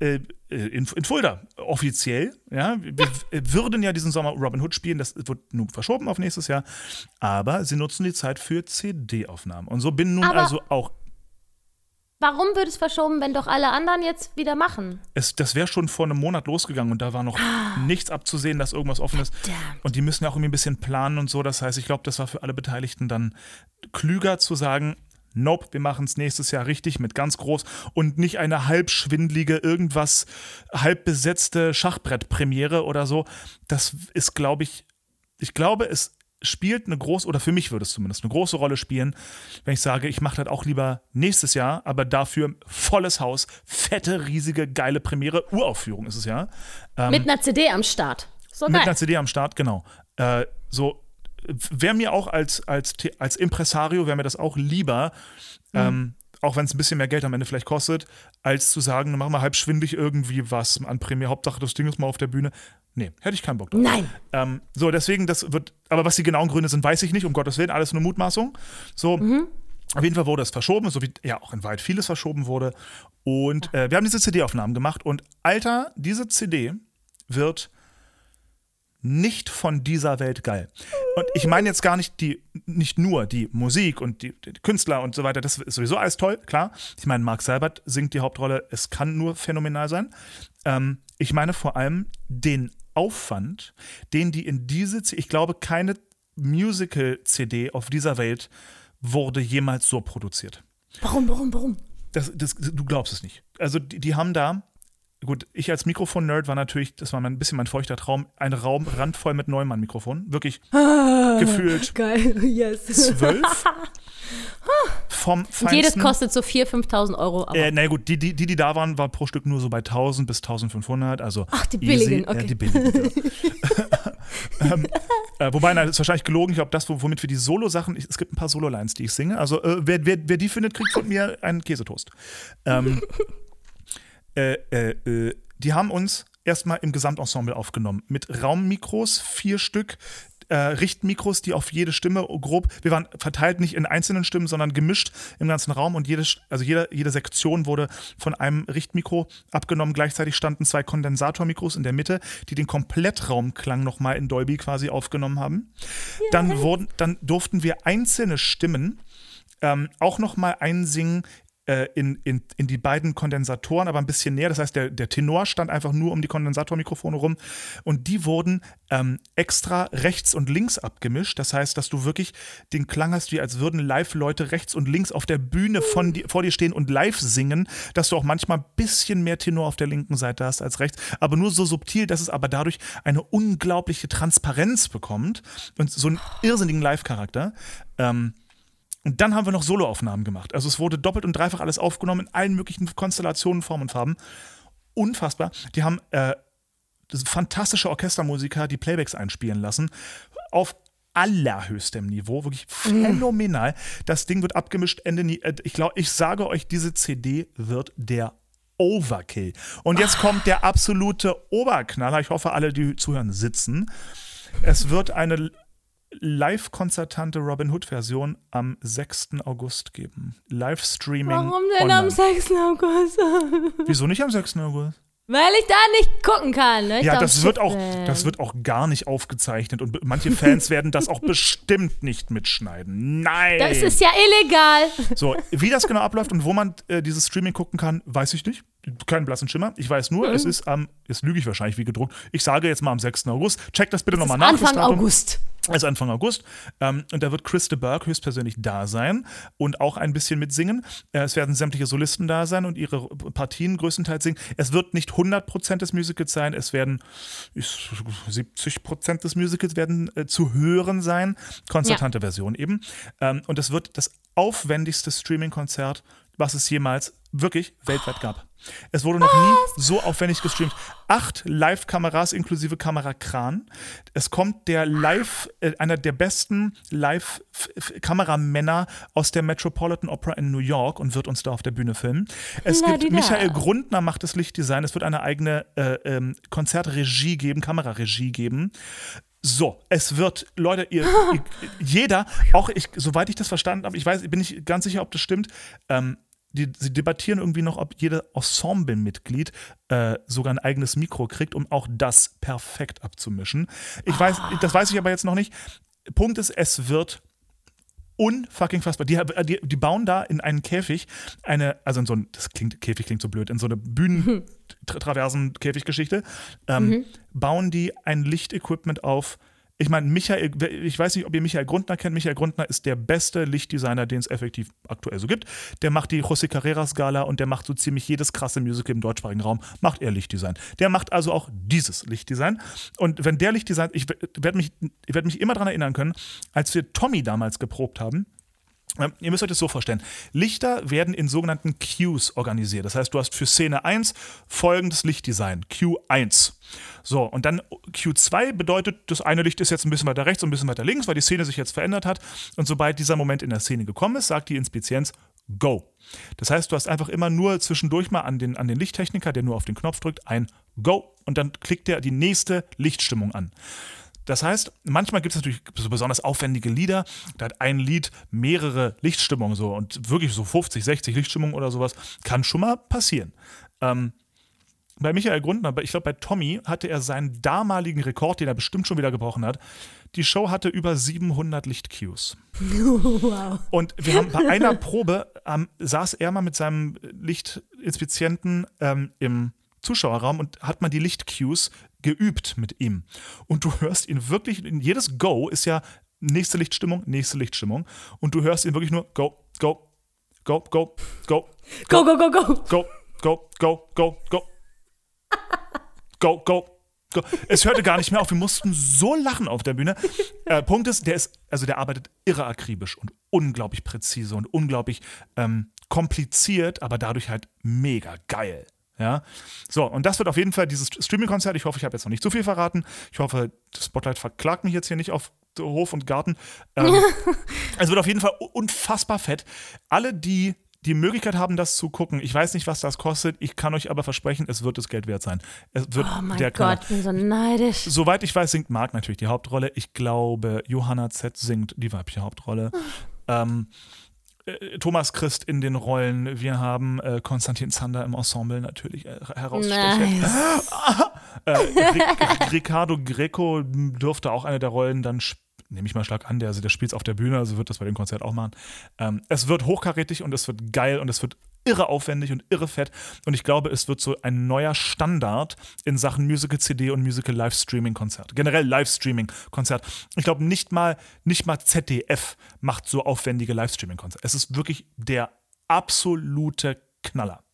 in, in Fulda offiziell. Ja, wir äh, würden ja diesen Sommer Robin Hood spielen, das wird nun verschoben auf nächstes Jahr. Aber sie nutzen die Zeit für CD-Aufnahmen. Und so bin nun Aber- also auch. Warum wird es verschoben, wenn doch alle anderen jetzt wieder machen? Es, das wäre schon vor einem Monat losgegangen und da war noch nichts abzusehen, dass irgendwas offen ist. Verdammt. Und die müssen ja auch irgendwie ein bisschen planen und so. Das heißt, ich glaube, das war für alle Beteiligten dann klüger zu sagen, nope, wir machen es nächstes Jahr richtig mit ganz groß und nicht eine halb schwindelige, irgendwas halb besetzte Schachbrettpremiere oder so. Das ist, glaube ich, ich glaube, es spielt eine große, oder für mich würde es zumindest eine große Rolle spielen, wenn ich sage, ich mache das auch lieber nächstes Jahr, aber dafür volles Haus, fette, riesige, geile Premiere, Uraufführung ist es ja. Ähm, Mit einer CD am Start. So mit geil. einer CD am Start, genau. Äh, so wäre mir auch als, als, als Impresario, wäre mir das auch lieber, ähm, auch wenn es ein bisschen mehr Geld am Ende vielleicht kostet, als zu sagen, machen wir halb schwindig irgendwie was an Premiere, Hauptsache das Ding ist mal auf der Bühne. Nee, hätte ich keinen Bock drauf. Nein. Ähm, so, deswegen, das wird, aber was die genauen Gründe sind, weiß ich nicht, um Gottes Willen, alles nur Mutmaßung. So, auf jeden Fall wurde es verschoben, so wie ja auch in weit vieles verschoben wurde. Und äh, wir haben diese CD-Aufnahmen gemacht und Alter, diese CD wird nicht von dieser Welt geil. Und ich meine jetzt gar nicht die, nicht nur die Musik und die, die Künstler und so weiter, das ist sowieso alles toll, klar. Ich meine, Mark Seibert singt die Hauptrolle, es kann nur phänomenal sein. Ähm, ich meine vor allem den Aufwand, den die in diese, ich glaube, keine Musical-CD auf dieser Welt wurde jemals so produziert. Warum, warum, warum? Das, das, du glaubst es nicht. Also die, die haben da gut, ich als Mikrofon-Nerd war natürlich, das war ein bisschen mein feuchter Traum, ein Raum randvoll mit Neumann-Mikrofonen. Wirklich gefühlt Geil, yes. zwölf. vom feinsten. Jedes kostet so 4.000, 5.000 Euro. Aber Äh, na gut, die, die, die, da waren, war pro Stück nur so bei 1000 bis 1500. Also Ach, die easy. billigen, okay. Ja, die billigen. ja. ähm, äh, wobei, nein, das ist wahrscheinlich gelogen. Ich glaube, das, wo- womit wir die Solo-Sachen, es gibt ein paar Solo-Lines, die ich singe. Also, äh, wer, wer, wer die findet, kriegt von mir einen Käsetoast. Ähm, äh, äh, äh, die haben uns erstmal im Gesamtensemble aufgenommen. Mit Raummikros, vier Stück. Äh, Richtmikros, die auf jede Stimme grob, wir waren verteilt nicht in einzelnen Stimmen, sondern gemischt im ganzen Raum und jede, also jede, jede Sektion wurde von einem Richtmikro abgenommen. Gleichzeitig standen zwei Kondensatormikros in der Mitte, die den Komplettraumklang nochmal in Dolby quasi aufgenommen haben. Dann, wurden, dann durften wir einzelne Stimmen ähm, auch nochmal einsingen äh, in, in, in die beiden Kondensatoren, aber ein bisschen näher. Das heißt, der, der Tenor stand einfach nur um die Kondensatormikrofone rum und die wurden ähm, extra rechts und links abgemischt. Das heißt, dass du wirklich den Klang hast, wie als würden Live-Leute rechts und links auf der Bühne von vor dir stehen und live singen, dass du auch manchmal ein bisschen mehr Tenor auf der linken Seite hast als rechts, aber nur so subtil, dass es aber dadurch eine unglaubliche Transparenz bekommt und so einen irrsinnigen Live-Charakter. Ähm, und dann haben wir noch Soloaufnahmen gemacht. Also es wurde doppelt und dreifach alles aufgenommen in allen möglichen Konstellationen, Formen und Farben. Unfassbar. Die haben äh, fantastische Orchestermusiker die Playbacks einspielen lassen. Auf allerhöchstem Niveau, wirklich phänomenal. Das Ding wird abgemischt Ende nie. äh, Ich glaube, ich sage euch, diese CD wird der Overkill. Und jetzt kommt der absolute Oberknaller. Ich hoffe, alle, die zuhören, sitzen. Es wird eine live-konzertante Robin Hood-Version am 6. August geben. Livestreaming. warum denn online. am 6. August? Wieso nicht am 6. August? Weil ich da nicht gucken kann. Ne? Ich Ja, das wird, auch, das wird auch gar nicht aufgezeichnet und manche Fans werden das auch bestimmt nicht mitschneiden. Nein! Das ist ja illegal. So, wie das genau abläuft und wo man äh, dieses Streaming gucken kann, weiß ich nicht. Keinen blassen Schimmer. Ich weiß nur, Mhm. es ist am, jetzt lüge ich wahrscheinlich wie gedruckt. Ich sage jetzt mal am 6. August. Checkt das bitte nochmal nach. Anfang. August. Also Anfang August. Ähm, und da wird Chris de Burgh höchstpersönlich da sein und auch ein bisschen mitsingen. Äh, es werden sämtliche Solisten da sein und ihre Partien größtenteils singen. Es wird nicht 100% des Musicals sein, es werden ich, 70% des Musicals werden äh, zu hören sein. Konzertante Version eben. Ähm, und es wird das aufwendigste Streaming-Konzert, was es jemals wirklich weltweit gab. Es wurde noch nie so aufwendig gestreamt. Acht Live-Kameras inklusive Kamerakran. Es kommt der Live, äh, einer der besten Live-Kameramänner aus der Metropolitan Opera in New York und wird uns da auf der Bühne filmen. Es gibt La-di-da. Michael Grundner macht das Lichtdesign. Es wird eine eigene äh, ähm, Konzertregie geben, Kameraregie geben. So, es wird, Leute, ihr, ihr, jeder, auch ich, soweit ich das verstanden habe, ich weiß, bin nicht ganz sicher, ob das stimmt, ähm, die, sie debattieren irgendwie noch, ob jede Ensemble-Mitglied äh, sogar ein eigenes Mikro kriegt, um auch das perfekt abzumischen. Ich weiß, das weiß ich aber jetzt noch nicht. Punkt ist, es wird unfucking fassbar. Die, die, die bauen da in einen Käfig eine, also in so ein, das klingt, Käfig klingt so blöd, in so eine Bühnen-Traversen-Käfiggeschichte, ähm, bauen die ein Lichtequipment auf. Ich meine, Michael, ich weiß nicht, ob ihr Michael Grundner kennt. Michael Grundner ist der beste Lichtdesigner, den es effektiv aktuell so gibt. Der macht die José Carreras Gala und der macht so ziemlich jedes krasse Musical im deutschsprachigen Raum, macht er Lichtdesign. Der macht also auch dieses Lichtdesign. Und wenn der Lichtdesign, ich werde mich, ich werd mich immer daran erinnern können, als wir Tommy damals geprobt haben, Ihr müsst euch das so vorstellen. Lichter werden in sogenannten Cues organisiert. Das heißt, du hast für Szene 1 folgendes Lichtdesign, Q1. So, und dann Q2 bedeutet, das eine Licht ist jetzt ein bisschen weiter rechts und ein bisschen weiter links, weil die Szene sich jetzt verändert hat. Und sobald dieser Moment in der Szene gekommen ist, sagt die Inspizienz Go. Das heißt, du hast einfach immer nur zwischendurch mal an den, an den Lichttechniker, der nur auf den Knopf drückt, ein Go und dann klickt er die nächste Lichtstimmung an. Das heißt, manchmal gibt es natürlich so besonders aufwendige Lieder. Da hat ein Lied mehrere Lichtstimmungen so und wirklich so 50, 60 Lichtstimmungen oder sowas. Kann schon mal passieren. Ähm, bei Michael Grundner, ich glaube bei Tommy, hatte er seinen damaligen Rekord, den er bestimmt schon wieder gebrochen hat. Die Show hatte über 700 Lichtcues. Wow. Und wir haben bei einer Probe ähm, saß er mal mit seinem Lichtinspizienten ähm, im Zuschauerraum und hat man die Lichtcues geübt mit ihm. Und du hörst ihn wirklich, jedes Go ist ja nächste Lichtstimmung, nächste Lichtstimmung. Und du hörst ihn wirklich nur Go, Go, Go, Go, Go, Go, go, go, go. Go, Go, Go, Go, Go. go, go. go. Es hörte gar nicht mehr auf. Wir mussten so lachen auf der Bühne. Äh, Punkt ist, der ist, also der arbeitet irre akribisch und unglaublich präzise und unglaublich ähm, kompliziert, aber dadurch halt mega geil. Ja, so, und das wird auf jeden Fall dieses Streaming-Konzert. Ich hoffe, ich habe jetzt noch nicht zu viel verraten. Ich hoffe, das Spotlight verklagt mich jetzt hier nicht auf Hof und Garten. Ähm, es wird auf jeden Fall unfassbar fett. Alle, die die Möglichkeit haben, das zu gucken. Ich weiß nicht, was das kostet. Ich kann euch aber versprechen, es wird das Geld wert sein. Es wird Oh mein der Gott, ich bin so neidisch. Soweit ich weiß, singt Marc natürlich die Hauptrolle. Ich glaube, Johanna Z singt die weibliche Hauptrolle. ähm, äh, Thomas Christ in den Rollen. Wir haben äh, Konstantin Zander im Ensemble natürlich äh, herausstechend. Nice. Äh, Ric- Ricardo Greco dürfte auch eine der Rollen dann spielen. Nehme ich mal stark an, der, also der spielt es auf der Bühne, also wird das bei dem Konzert auch machen. Ähm, es wird hochkarätig und es wird geil und es wird irre aufwendig und irre fett. Und ich glaube, es wird so ein neuer Standard in Sachen Musical-CD und Musical-Livestreaming-Konzert. Generell Livestreaming-Konzert. Ich glaube, nicht mal, nicht mal ZDF macht so aufwendige Livestreaming-Konzerte. Es ist wirklich der absolute Knaller.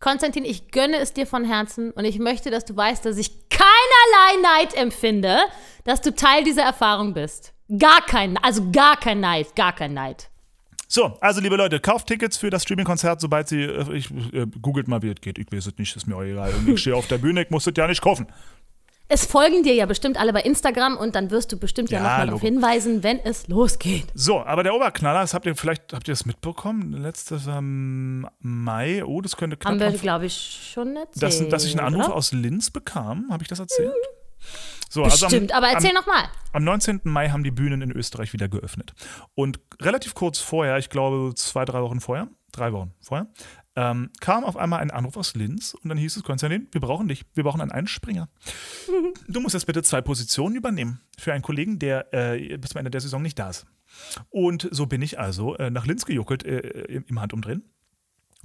Konstantin, ich gönne es dir von Herzen und ich möchte, dass du weißt, dass ich keinerlei Neid empfinde, dass du Teil dieser Erfahrung bist. Gar kein, also gar kein Neid, gar kein Neid. So, also liebe Leute, kauft Tickets für das Streaming-Konzert, sobald sie, äh, ich, äh, googelt mal, wie es geht. Ich weiß es nicht, ist mir auch egal. Ich stehe auf der Bühne, ich muss es ja nicht kaufen. Es folgen dir ja bestimmt alle bei Instagram und dann wirst du bestimmt ja, Ja, nochmal darauf hinweisen, wenn es losgeht. So, aber der Oberknaller, das habt ihr vielleicht, habt ihr das mitbekommen? Letztes ähm, Mai, oh, das könnte knapp Haben wir, glaube ich, schon erzählt. dass, dass ich einen Anruf oder? aus Linz bekam. Habe ich das erzählt? So, also Bestimmt, aber erzähl nochmal. am 19. Mai haben die Bühnen in Österreich wieder geöffnet. Und relativ kurz vorher, ich glaube zwei, drei Wochen vorher, drei Wochen vorher, ähm, kam auf einmal ein Anruf aus Linz und dann hieß es, Konstantin, wir brauchen dich, wir brauchen einen Einspringer. Du musst jetzt bitte zwei Positionen übernehmen für einen Kollegen, der äh, bis zum Ende der Saison nicht da ist. Und so bin ich also äh, nach Linz gejuckelt äh, im, im Handumdrehen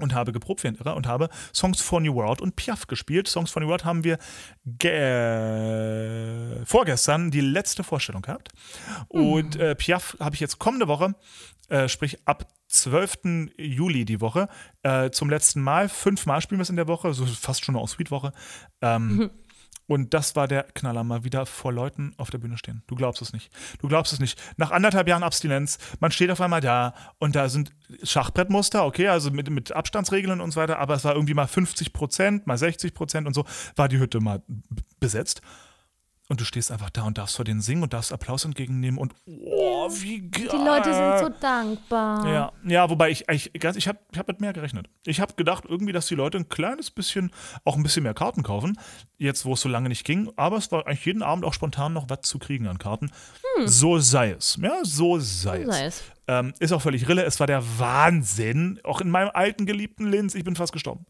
und habe geprobt wie ein Irrer und habe Songs for New World und Piaf gespielt. Songs for New World haben wir ge vorgestern die letzte Vorstellung gehabt. Und äh, Piaf habe ich jetzt kommende Woche, äh, sprich ab 12. Juli die Woche, äh, zum letzten Mal. Fünfmal spielen wir es in der Woche, so fast schon eine Ensuite-Woche. Ähm, Und das war der Knaller, mal wieder vor Leuten auf der Bühne stehen. Du glaubst es nicht. Du glaubst es nicht. Nach anderthalb Jahren Abstinenz, man steht auf einmal da und da sind Schachbrettmuster, okay, also mit, mit Abstandsregeln und so weiter, aber es war irgendwie mal 50 Prozent, mal 60 Prozent und so, war die Hütte mal besetzt. Und du stehst einfach da und darfst vor denen singen und darfst Applaus entgegennehmen und oh, wie geil. Die Leute sind so dankbar. Ja, ja, wobei ich, ich, ganz- ich habe ich hab mit mehr gerechnet. Ich habe gedacht irgendwie, dass die Leute ein kleines bisschen, auch ein bisschen mehr Karten kaufen, jetzt wo es so lange nicht ging, aber es war eigentlich jeden Abend auch spontan noch was zu kriegen an Karten. So sei es. Ja, so sei, So sei es. Ähm, ist auch völlig Rille. Es war der Wahnsinn. Auch in meinem alten geliebten Linz. Ich bin fast gestorben.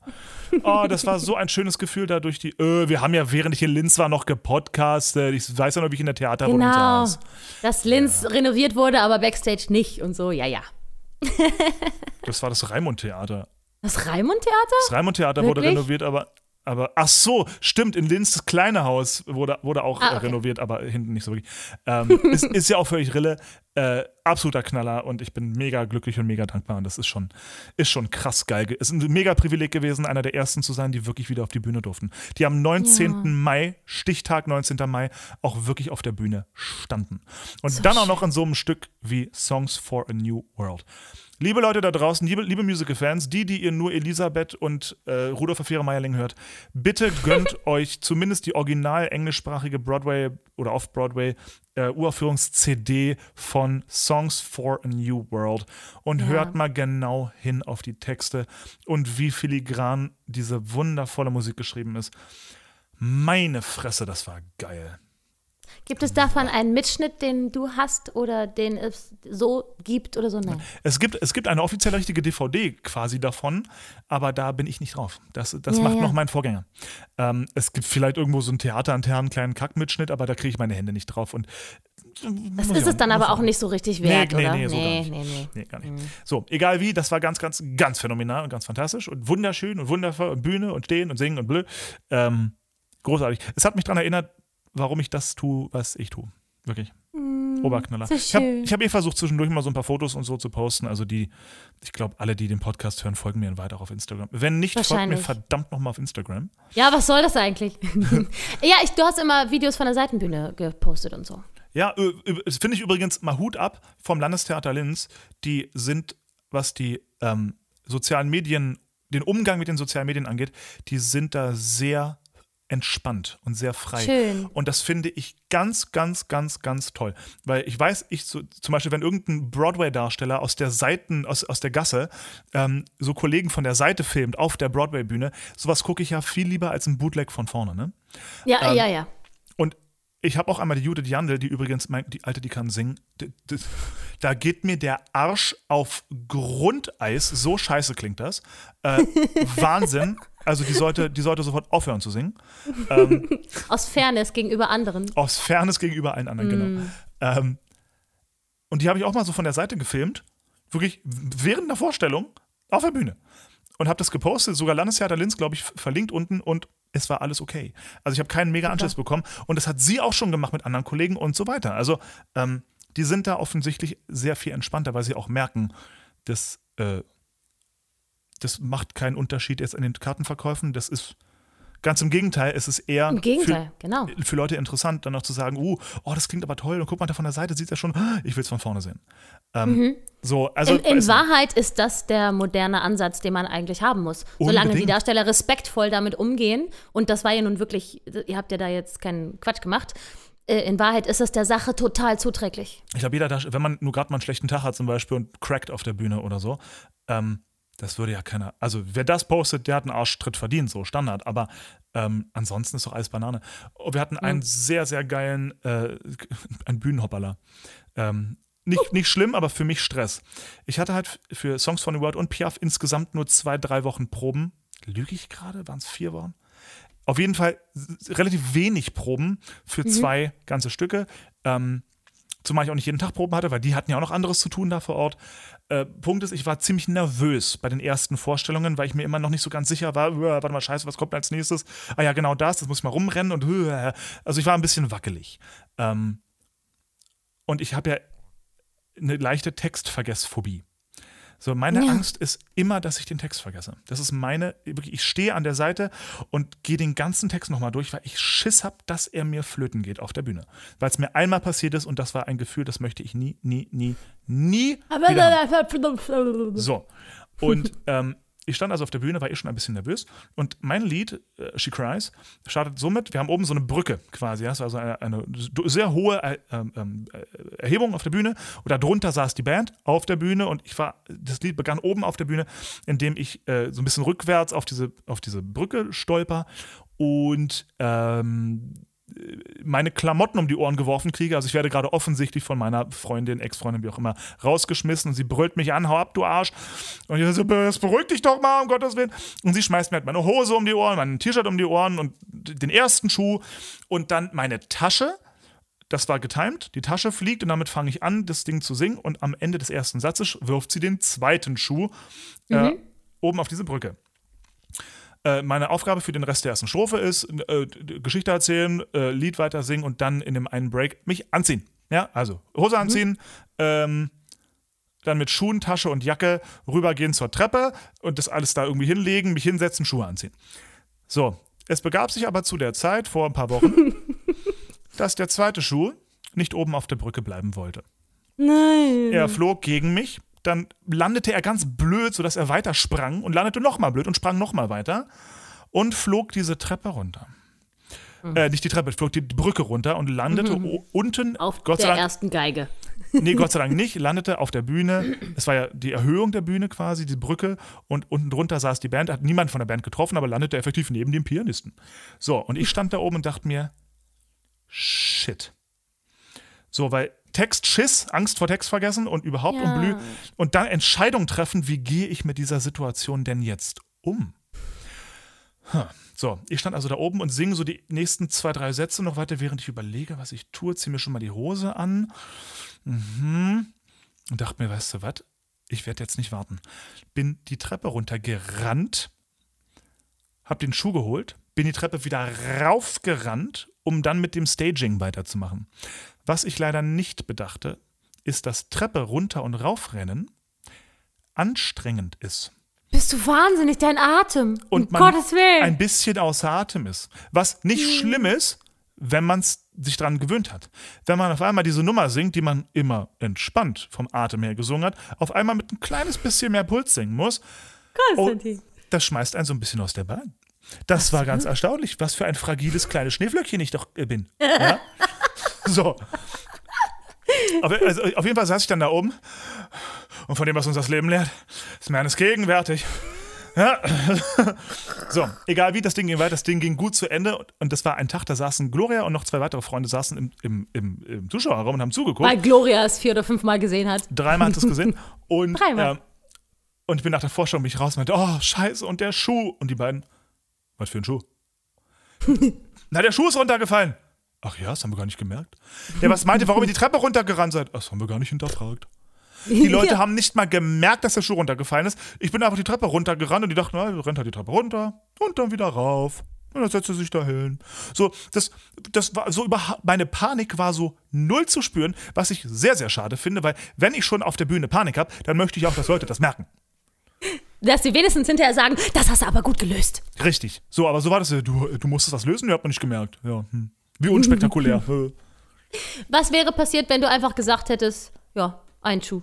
Oh, das war so ein schönes Gefühl da durch die. Äh, wir haben ja, während ich in Linz war, noch gepodcastet. Ich weiß ja noch, wie ich in der Theaterwohnung Genau. saß. Dass Linz renoviert wurde, aber Backstage nicht und so. Ja, ja. Das war das Raimund-Theater. Das Raimund-Theater? Das Raimund-Theater wurde renoviert, aber, aber. Ach so, stimmt. In Linz das kleine Haus wurde, wurde auch Ah, äh, okay. renoviert, aber hinten nicht so wirklich. Ähm, ist, ist ja auch völlig Rille. Äh, absoluter Knaller und ich bin mega glücklich und mega dankbar. Und das ist schon, ist schon krass geil. ge- Es ist ein mega Privileg gewesen, einer der ersten zu sein, die wirklich wieder auf die Bühne durften. Die am 19. Ja. Mai, Stichtag 19. Mai, auch wirklich auf der Bühne standen. Und dann auch noch in so einem Stück wie Songs for a New World. Liebe Leute da draußen, liebe, liebe Musical-Fans, die, die ihr nur Elisabeth und äh, Rudolf Affäre Meierling hört, bitte gönnt euch zumindest die original englischsprachige Broadway oder Off-Broadway äh, Uraufführungs-CD von Songs for a New World und Ja. hört mal genau hin auf die Texte und wie filigran diese wundervolle Musik geschrieben ist. Meine Fresse, das war geil. Gibt es davon einen Mitschnitt, den du hast oder den es so gibt oder so? Nein. Es gibt, es gibt eine offiziell richtige DVD quasi davon, aber da bin ich nicht drauf. Das, das Ja, macht ja. noch mein Vorgänger. Ähm, es gibt vielleicht irgendwo so einen theaterintern kleinen Kackmitschnitt, aber da kriege ich meine Hände nicht drauf. Und Das ist es dann aber auch nicht so richtig wert, Nee, nee, oder? nee, so nee, nee, nee. Nee, gar nicht. So, egal wie, das war ganz, ganz, ganz phänomenal und ganz fantastisch und wunderschön und wundervoll und Bühne und stehen und singen und blöd. Ähm, großartig. Es hat mich daran erinnert, warum ich das tue, was ich tue. Wirklich. Oberknaller. so ich habe hab eh versucht, zwischendurch mal so ein paar Fotos und so zu posten. Also die, ich glaube, alle, die den Podcast hören, folgen mir weiter auf Instagram. Wenn nicht, folgt mir verdammt nochmal auf Instagram. Ja, was soll das eigentlich? ja, ich, du hast immer Videos von der Seitenbühne gepostet und so. Ja, finde ich übrigens mal Hut ab vom Landestheater Linz. Die sind, was die ähm, sozialen Medien, den Umgang mit den sozialen Medien angeht, die sind da sehr entspannt und sehr frei. Schön. Und das finde ich ganz, ganz, ganz, ganz toll. Weil ich weiß, ich so, zum Beispiel, wenn irgendein Broadway-Darsteller aus der Seiten, aus, aus der Gasse, ähm, so Kollegen von der Seite filmt auf der Broadway-Bühne, sowas gucke ich ja viel lieber als ein Bootleg von vorne, ne? Ja, Ähm, ja, ja. Ich habe auch einmal die Judith Jandl, die übrigens, mein, die Alte, die kann singen. Da geht mir der Arsch auf Grundeis. So scheiße klingt das. Äh, Wahnsinn. Also die sollte, die sollte sofort aufhören zu singen. Aus Fairness gegenüber anderen. Aus Fairness gegenüber allen anderen, genau. Ähm, und die habe ich auch mal so von der Seite gefilmt. Wirklich während der Vorstellung auf der Bühne. Und habe das gepostet, sogar Landestheater Linz, glaube ich, verlinkt unten und es war alles okay. Also ich habe keinen mega Anschluss bekommen und das hat sie auch schon gemacht mit anderen Kollegen und so weiter. Also ähm, die sind da offensichtlich sehr viel entspannter, weil sie auch merken, dass äh, das macht keinen Unterschied jetzt in den Kartenverkäufen. Das ist ganz im Gegenteil, es ist eher Im Gegenteil, genau. für, für Leute interessant, dann noch zu sagen, uh, oh, das klingt aber toll und guck mal da von der Seite, sieht ja schon, ah, ich will es von vorne sehen. Ähm, So, also Mhm. In, in nicht. Wahrheit ist das der moderne Ansatz, den man eigentlich haben muss. Solange die. Darsteller respektvoll damit umgehen, und das war ja nun wirklich, ihr habt ja da jetzt keinen Quatsch gemacht, äh, in Wahrheit ist es der Sache total zuträglich. Ich glaube, jeder, wenn man nur gerade mal einen schlechten Tag hat zum Beispiel und crackt auf der Bühne oder so, ähm, das würde ja keiner, also wer das postet, der hat einen Arschtritt verdient, so Standard, aber ähm, ansonsten ist doch alles Banane. Oh, wir hatten einen sehr, sehr geilen, äh, einen Bühnenhopperler. Ähm, nicht, nicht schlimm, aber für mich Stress. Ich hatte halt für Songs von the World und Piaf insgesamt nur zwei, drei Wochen Proben. Lüge ich gerade? Waren es vier Wochen? Auf jeden Fall relativ wenig Proben für zwei ganze Stücke. Ähm, zumal ich auch nicht jeden Tag Proben hatte, weil die hatten ja auch noch anderes zu tun da vor Ort. Äh, Punkt ist, ich war ziemlich nervös bei den ersten Vorstellungen, weil ich mir immer noch nicht so ganz sicher war, "Uah, warte mal, scheiße, was kommt als nächstes? Ah ja, genau das, das muss ich mal rumrennen und also ich war ein bisschen wackelig. Ähm, und ich habe ja eine leichte Textvergessphobie. So, meine Ja. Angst ist immer, dass ich den Text vergesse. Das ist meine, wirklich, ich stehe an der Seite und gehe den ganzen Text nochmal durch, weil ich Schiss habe, dass er mir flöten geht auf der Bühne. Weil es mir einmal passiert ist und das war ein Gefühl, das möchte ich nie, nie, nie, nie. So. Und ähm, ich stand also auf der Bühne, war eh schon ein bisschen nervös. Und mein Lied, äh, She Cries, startet somit, wir haben oben so eine Brücke quasi, also eine, eine sehr hohe äh, ähm, äh, Erhebung auf der Bühne. Und darunter saß die Band auf der Bühne und ich war, das Lied begann oben auf der Bühne, indem ich äh, so ein bisschen rückwärts auf diese, auf diese Brücke stolper und ähm, meine Klamotten um die Ohren geworfen kriege. Also ich werde gerade offensichtlich von meiner Freundin, Ex-Freundin, wie auch immer, rausgeschmissen und sie brüllt mich an, hau ab, du Arsch. Und ich so, "Das beruhig dich doch mal, um Gottes Willen. Und sie schmeißt mir halt meine Hose um die Ohren, mein T-Shirt um die Ohren und den ersten Schuh und dann meine Tasche. Das war getimed, die Tasche fliegt und damit fange ich an, das Ding zu singen und am Ende des ersten Satzes wirft sie den zweiten Schuh äh, oben auf diese Brücke. Äh, meine Aufgabe für den Rest der ersten Strophe ist, äh, Geschichte erzählen, äh, Lied weiter singen und dann in dem einen Break mich anziehen. Ja, also Hose anziehen, ähm, dann mit Schuhen, Tasche und Jacke rübergehen zur Treppe und das alles da irgendwie hinlegen, mich hinsetzen, Schuhe anziehen. So, es begab sich aber zu der Zeit, vor ein paar Wochen, dass der zweite Schuh nicht oben auf der Brücke bleiben wollte. Nein. Er flog gegen mich, dann landete er ganz blöd, sodass er weiter sprang und landete nochmal blöd und sprang nochmal weiter und flog diese Treppe runter. Äh, nicht die Treppe, flog die Brücke runter und landete o- unten, Auf Gott sei der Dank, ersten Geige. nee, Gott sei Dank nicht, landete auf der Bühne. Es war ja die Erhöhung der Bühne quasi, die Brücke, und unten drunter saß die Band. Hat niemand von der Band getroffen, aber landete effektiv neben dem Pianisten. So, und ich stand da oben und dachte mir, shit. So, weil Text, Schiss, Angst vor Text vergessen und überhaupt Ja. und blüh. Und dann Entscheidung treffen, wie gehe ich mit dieser Situation denn jetzt um? Huh. So, ich stand also da oben und singe so die nächsten zwei, drei Sätze noch weiter, während ich überlege, was ich tue, ziehe mir schon mal die Hose an. Mhm. Und dachte mir, weißt du was? Ich werde jetzt nicht warten. Bin die Treppe runtergerannt, hab den Schuh geholt, bin die Treppe wieder raufgerannt um dann mit dem Staging weiterzumachen. Was ich leider nicht bedachte, ist, dass Treppe runter und raufrennen anstrengend ist. Bist du wahnsinnig, dein Atem. Und um man Gottes Willen. ein bisschen außer Atem ist. Was nicht schlimm ist, wenn man sich dran gewöhnt hat. Wenn man auf einmal diese Nummer singt, die man immer entspannt vom Atem her gesungen hat, auf einmal mit ein kleines bisschen mehr Puls singen muss, Konstantin. das schmeißt einen so ein bisschen aus der Bahn. Das war ganz erstaunlich, was für ein fragiles kleines Schneeflöckchen ich doch äh, bin. Ja? so. Aber, also, auf jeden Fall saß ich dann da oben und von dem, was uns das Leben lehrt, ist mir eines gegenwärtig. Ja. So, egal wie, das Ding ging weiter, das Ding ging gut zu Ende und, und das war ein Tag, da saßen Gloria und noch zwei weitere Freunde saßen im, im, im, im Zuschauerraum und haben zugeguckt. Weil Gloria es vier oder fünfmal gesehen hat. Dreimal hat es gesehen. Und, Dreimal. ähm, und ich bin nach der Vorstellung mich raus und meinte, oh, scheiße, und der Schuh. Und die beiden, was für ein Schuh? Na, der Schuh ist runtergefallen. Ach ja, das haben wir gar nicht gemerkt. Der was meinte, warum ihr die Treppe runtergerannt seid. Das haben wir gar nicht hinterfragt. Die Leute Ja. haben nicht mal gemerkt, dass der Schuh runtergefallen ist. Ich bin einfach die Treppe runtergerannt und die dachten, na, rennt halt die Treppe runter und dann wieder rauf. Und dann setzt sie sich da hin. So, das, das war so über meine Panik war so null zu spüren, was ich sehr, sehr schade finde, weil wenn ich schon auf der Bühne Panik habe, dann möchte ich auch, dass Leute das merken. Dass sie wenigstens hinterher sagen, das hast du aber gut gelöst. Richtig. So, aber so war das. Du, du musstest was lösen, ihr habt man nicht gemerkt. Ja, hm. Wie unspektakulär. Was wäre passiert, wenn du einfach gesagt hättest, ja, ein Schuh.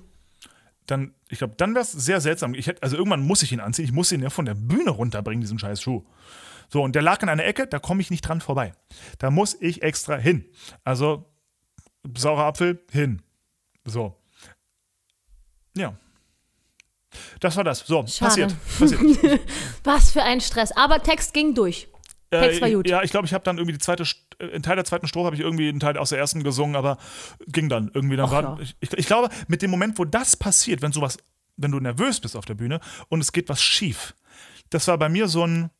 dann, ich glaube, dann wäre es sehr seltsam. Ich hätte, also irgendwann muss ich ihn anziehen. Ich muss ihn ja von der Bühne runterbringen, diesen scheiß Schuh. So, und der lag in einer Ecke, da komme ich nicht dran vorbei. Da muss ich extra hin. Also, saurer Apfel, hin. So. Ja. Das war das. So, Schade. passiert. passiert. Was für ein Stress. Aber Text ging durch. Text war Äh, gut. Ja, ich glaube, ich habe dann irgendwie die zweite, äh, einen Teil der zweiten Strophe habe ich irgendwie einen Teil aus der ersten gesungen, aber ging dann irgendwie. Dann Ach war, ja. ich, ich, ich glaube, mit dem Moment, wo das passiert, wenn sowas, wenn du nervös bist auf der Bühne und es geht was schief, das war bei mir so ein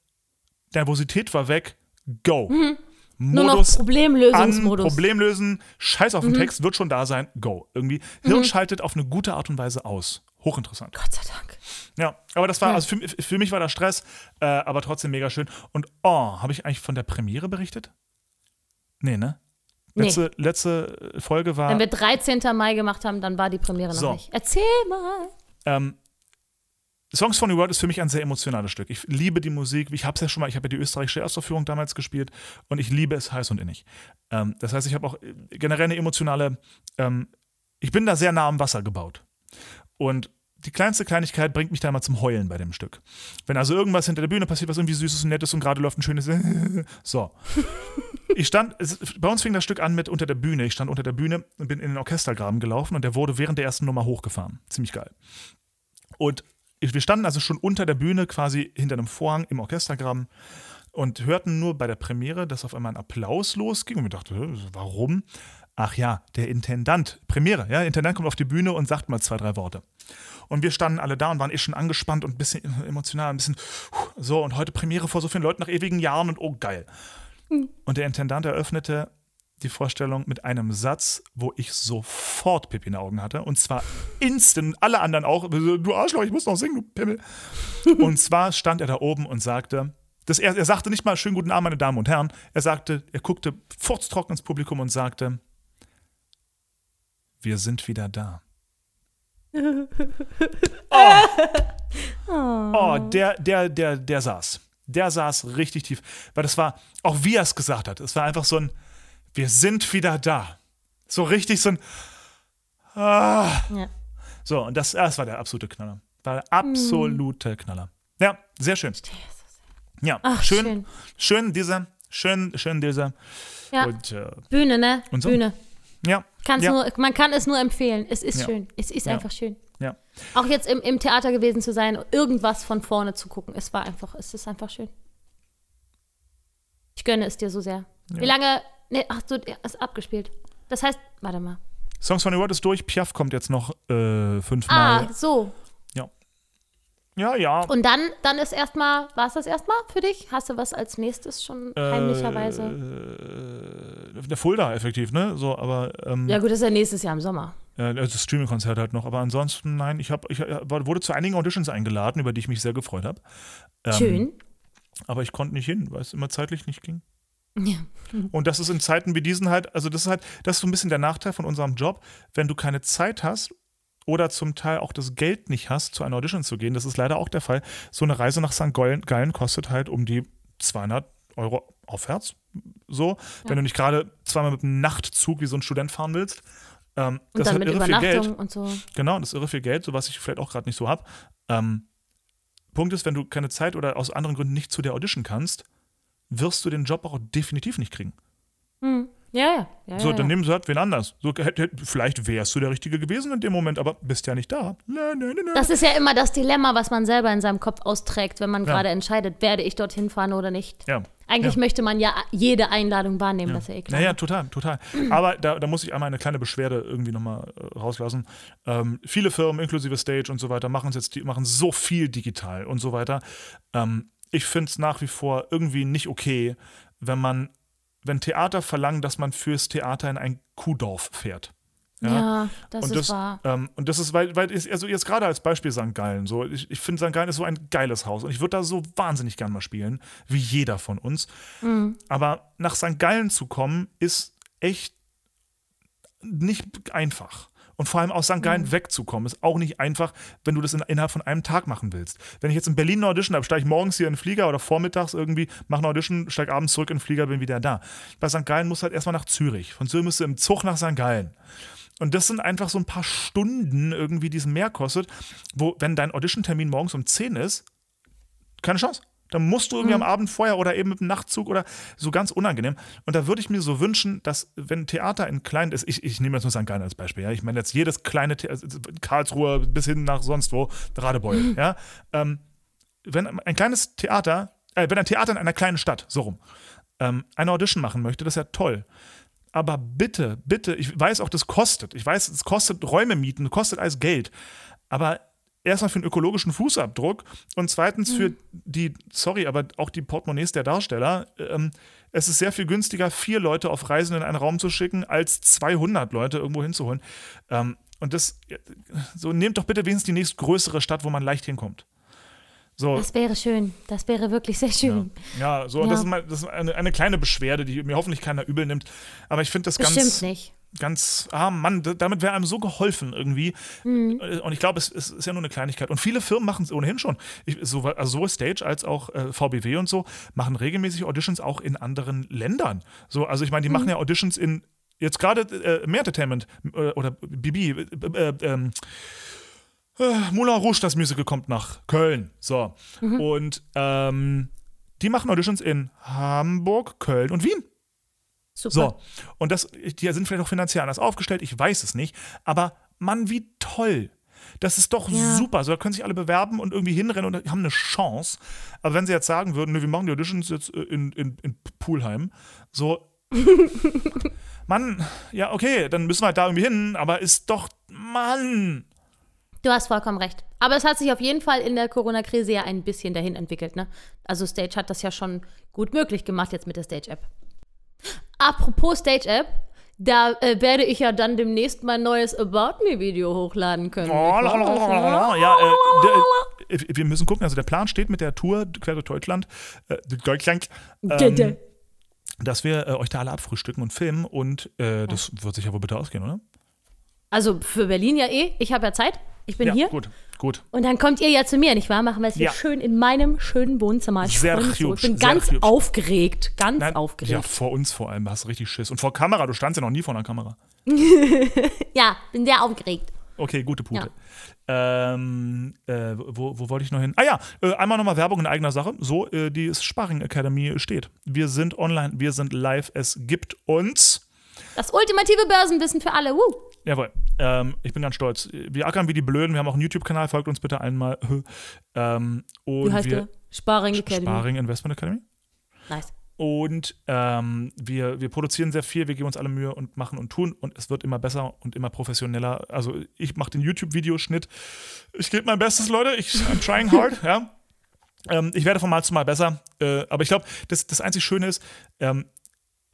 Nervosität war weg, go. Mhm. Nur noch Modus an, Problemlösungsmodus. Mhm. Problem lösen, Scheiß auf den Text, wird schon da sein, go. Irgendwie. Hirn schaltet auf eine gute Art und Weise aus. Hochinteressant. Gott sei Dank. Ja, aber das war, also für, für mich war das Stress, äh, aber trotzdem mega schön. Und oh, habe ich eigentlich von der Premiere berichtet? Nee, ne? Nee. Letzte, letzte Folge war. Wenn wir 13. Mai gemacht haben, dann war die Premiere So. noch nicht. Erzähl mal. Ähm, Songs from the World ist für mich ein sehr emotionales Stück. Ich liebe die Musik. Ich habe es ja schon mal, ich habe ja die österreichische Erstaufführung damals gespielt und ich liebe es heiß und innig. Ähm, das heißt, ich habe auch äh, generell eine emotionale, ähm, ich bin da sehr nah am Wasser gebaut. Und die kleinste Kleinigkeit bringt mich da immer zum Heulen bei dem Stück. Wenn also irgendwas hinter der Bühne passiert, was irgendwie Süßes und Nettes und gerade läuft ein schönes. so. Ich stand, bei uns fing das Stück an mit unter der Bühne. Ich stand unter der Bühne und bin in den Orchestergraben gelaufen und der wurde während der ersten Nummer hochgefahren. Ziemlich geil. Und wir standen also schon unter der Bühne, quasi hinter einem Vorhang im Orchestergraben und hörten nur bei der Premiere, dass auf einmal ein Applaus losging und wir dachten, warum? Ach ja, der Intendant, Premiere, ja, der Intendant kommt auf die Bühne und sagt mal zwei, drei Worte. Und wir standen alle da und waren eh schon angespannt und ein bisschen emotional, ein bisschen so und heute Premiere vor so vielen Leuten nach ewigen Jahren und oh geil. Und der Intendant eröffnete die Vorstellung mit einem Satz, wo ich sofort Pippi in den Augen hatte. Und zwar instant, alle anderen auch. Du Arschloch, ich muss noch singen, du Pimmel. Und zwar stand er da oben und sagte, das, er, er sagte nicht mal schönen guten Abend, meine Damen und Herren. Er sagte, er guckte furztrocken ins Publikum und sagte, wir sind wieder da. Oh, oh der, der, der, der saß. Der saß richtig tief. Weil das war, auch wie er es gesagt hat, es war einfach so ein, wir sind wieder da. So richtig so ein, ah. Ja. So, und das, das war der absolute Knaller. War der absolute Knaller. Ja, sehr schön. Ja, Ach, schön, schön. schön, dieser, schön, schön dieser. Ja. Und, äh, Bühne, ne? Und so? Bühne. Ja, Kann's ja, nur, man kann es nur empfehlen. Es ist Ja. schön. Es ist Ja. einfach schön. ja. Auch jetzt im, im Theater gewesen zu sein, irgendwas von vorne zu gucken. Es war einfach, es ist einfach schön. Ich gönne es dir so sehr. Wie lange? Nee, ach, du ist abgespielt. Das heißt, warte mal. Songs von the World ist durch. Piaf kommt jetzt noch äh, fünfmal. Ah, so. Ja, ja. Und dann, dann ist erstmal, war es das erstmal für dich? Hast du was als nächstes schon heimlicherweise? Äh, der Fulda effektiv, ne? So, aber ähm, Ja, gut, das ist ja nächstes Jahr im Sommer. äh, also das Streaming-Konzert halt noch. Aber ansonsten, nein, ich, hab, ich äh, wurde zu einigen Auditions eingeladen, über die ich mich sehr gefreut habe. Ähm, Schön. Aber ich konnte nicht hin, weil es immer zeitlich nicht ging. Ja. Und das ist in Zeiten wie diesen halt, also das ist halt, das ist so ein bisschen der Nachteil von unserem Job, wenn du keine Zeit hast oder zum Teil auch das Geld nicht hast, zu einer Audition zu gehen. Das ist leider auch der Fall. So eine Reise nach St. Gallen, kostet halt um die 200 Euro aufwärts. So, wenn du nicht gerade zweimal mit einem Nachtzug wie so ein Student fahren willst. Ähm, Und das dann mit irre viel Geld. Und so. Genau, das ist irre viel Geld, so was ich vielleicht auch gerade nicht so habe. Ähm, Punkt ist, wenn du keine Zeit oder aus anderen Gründen nicht zu der Audition kannst, wirst du den Job auch definitiv nicht kriegen. Hm. Ja, ja. ja, So, dann ja. nehmen sie halt wen anders. So, vielleicht wärst du der Richtige gewesen in dem Moment, aber bist ja nicht da. Nö, nö, nö. Das ist ja immer das Dilemma, was man selber in seinem Kopf austrägt, wenn man Ja. gerade entscheidet, werde ich dorthin fahren oder nicht. ja. Eigentlich Ja. möchte man ja jede Einladung wahrnehmen, das ist ja eh klar. Naja, total, total. Aber da, da muss ich einmal eine kleine Beschwerde irgendwie nochmal äh, rauslassen. Ähm, viele Firmen, inklusive Stage und so weiter, machen es jetzt, machen so viel digital und so weiter. Ähm, ich finde es nach wie vor irgendwie nicht okay, wenn man, wenn Theater verlangen, dass man fürs Theater in ein Kuhdorf fährt. Ja, das und ist das, wahr. Ähm, und das ist, weil, weil ich, also jetzt gerade als Beispiel St. Gallen, so, ich, ich finde St. Gallen ist so ein geiles Haus und ich würde da so wahnsinnig gern mal spielen, wie jeder von uns. Mhm. Aber nach St. Gallen zu kommen, ist echt nicht einfach. Und vor allem aus St. Gallen wegzukommen, ist auch nicht einfach, wenn du das in, innerhalb von einem Tag machen willst. Wenn ich jetzt in Berlin eine Audition habe, steige ich morgens hier in den Flieger oder vormittags irgendwie, mache eine Audition, steige abends zurück in den Flieger, bin wieder da. Bei St. Gallen musst du halt erstmal nach Zürich. Von Zürich musst du im Zug nach St. Gallen. Und das sind einfach so ein paar Stunden irgendwie, die es mehr kostet, wo, wenn dein Audition-Termin morgens um 10 ist, keine Chance. Dann musst du irgendwie am Abend vorher oder eben mit dem Nachtzug oder so ganz unangenehm. Und da würde ich mir so wünschen, dass, wenn Theater in kleinen ist, ich, ich nehme jetzt nur St. Gallen als Beispiel, ja, ich meine jetzt jedes kleine The also Karlsruhe bis hin nach sonst wo, Radebeul, ja, ähm, wenn ein kleines Theater, äh, wenn ein Theater in einer kleinen Stadt, so rum, ähm, eine Audition machen möchte, das ist ja toll. Aber bitte, bitte, ich weiß auch, das kostet. Ich weiß, es kostet Räume mieten, kostet alles Geld. Aber erstmal für den ökologischen Fußabdruck und zweitens für die, sorry, aber auch die Portemonnaies der Darsteller. Ähm, es ist sehr viel günstiger, vier Leute auf Reisen in einen Raum zu schicken, als 200 Leute irgendwo hinzuholen. Ähm, und das, so nehmt doch bitte wenigstens die nächstgrößere Stadt, wo man leicht hinkommt. So, Das wäre schön. Das wäre wirklich sehr schön. ja, so, und Ja. das ist, mal, das ist eine, eine kleine Beschwerde, die mir hoffentlich keiner übel nimmt. Aber ich finde das Bestimmt ganz, nicht. Ganz, ah Mann, damit wäre einem so geholfen irgendwie. Mhm. Äh, Und ich glaube, es, es ist ja nur eine Kleinigkeit. Und viele Firmen machen es ohnehin schon. Ich, so, also sowohl Stage als auch äh, VBW und so machen regelmäßig Auditions auch in anderen Ländern. So, also ich meine, die Mhm. machen ja Auditions in jetzt gerade äh, Mehr Entertainment äh, oder Bibi, äh, äh, ähm, äh, Moulin Rouge, das Musical kommt nach Köln. So. Mhm. Und ähm, die machen Auditions in Hamburg, Köln und Wien. Super. So. Und das, die sind vielleicht auch finanziell anders aufgestellt, ich weiß es nicht. Aber Mann, wie toll. Das ist doch Ja. super. So, da können sich alle bewerben und irgendwie hinrennen und haben eine Chance. Aber wenn sie jetzt sagen würden, ne, wir machen die Auditions jetzt äh, in, in, in Poolheim, so. Mann, ja, okay, dann müssen wir halt da irgendwie hin, aber ist doch, Mann. Du hast vollkommen recht. Aber es hat sich auf jeden Fall in der Corona-Krise ja ein bisschen dahin entwickelt, ne? Also Stage hat das ja schon gut möglich gemacht jetzt mit der Stage-App. Apropos Stage-App, da äh, werde ich ja dann demnächst mein neues About Me-Video hochladen können. Oh, la, la, la, la, la. Ja, äh, der, äh, wir müssen gucken, also der Plan steht mit der Tour quer durch Deutschland, äh, Deutschland, ähm, dass wir äh, euch da alle abfrühstücken und filmen und äh, das wird sich ja wohl bitte ausgehen, oder? Also für Berlin ja eh. Ich habe ja Zeit. Ich bin ja, hier. gut, gut. Und dann kommt ihr ja zu mir, nicht wahr? Machen wir es hier Ja. schön in meinem schönen Wohnzimmer. Ich Sehr so. Ich bin hübsch, ganz hübsch. aufgeregt. Ganz Nein, aufgeregt. Ja, vor uns vor allem, hast du richtig Schiss. Und vor Kamera, du standst ja noch nie vor einer Kamera. Ja, bin sehr aufgeregt. Okay, gute Pute. Ähm, äh, wo, wo wollte ich noch hin? Ah ja, äh, einmal nochmal Werbung in eigener Sache. So, äh, die Sparring Academy steht. Wir sind online, wir sind live. Es gibt uns. Das ultimative Börsenwissen für alle. Woo. Jawohl, ähm, ich bin ganz stolz. Wir ackern wie die Blöden. Wir haben auch einen YouTube-Kanal, folgt uns bitte einmal. Ähm, und Wie heißt wir der? Sparring Academy. Sparring Investment Academy. Nice. Und ähm, wir, wir produzieren sehr viel, wir geben uns alle Mühe und machen und tun und es wird immer besser und immer professioneller. Also ich mache den YouTube-Videoschnitt. Ich gebe mein Bestes, Leute. Ich, I'm trying hard, ja. Ähm, ich werde von Mal zu Mal besser. Äh, aber ich glaube, das, das einzig Schöne ist, ähm,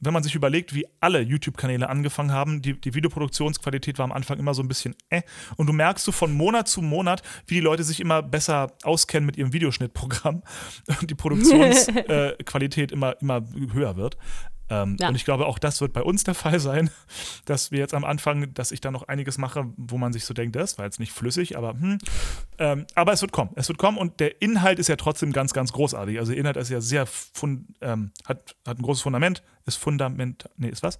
wenn man sich überlegt, wie alle YouTube-Kanäle angefangen haben, die, die Videoproduktionsqualität war am Anfang immer so ein bisschen äh. Und du merkst so von Monat zu Monat, wie die Leute sich immer besser auskennen mit ihrem Videoschnittprogramm und die Produktionsqualität äh, immer, immer höher wird. Ähm, Ja. Und ich glaube, auch das wird bei uns der Fall sein, dass wir jetzt am Anfang, dass ich da noch einiges mache, wo man sich so denkt, das war jetzt nicht flüssig, aber hm. Ähm, aber es wird kommen. Es wird kommen und der Inhalt ist ja trotzdem ganz, ganz großartig. Also der Inhalt ist ja sehr, fun ähm, hat, hat ein großes Fundament, ist Fundament, nee, ist was?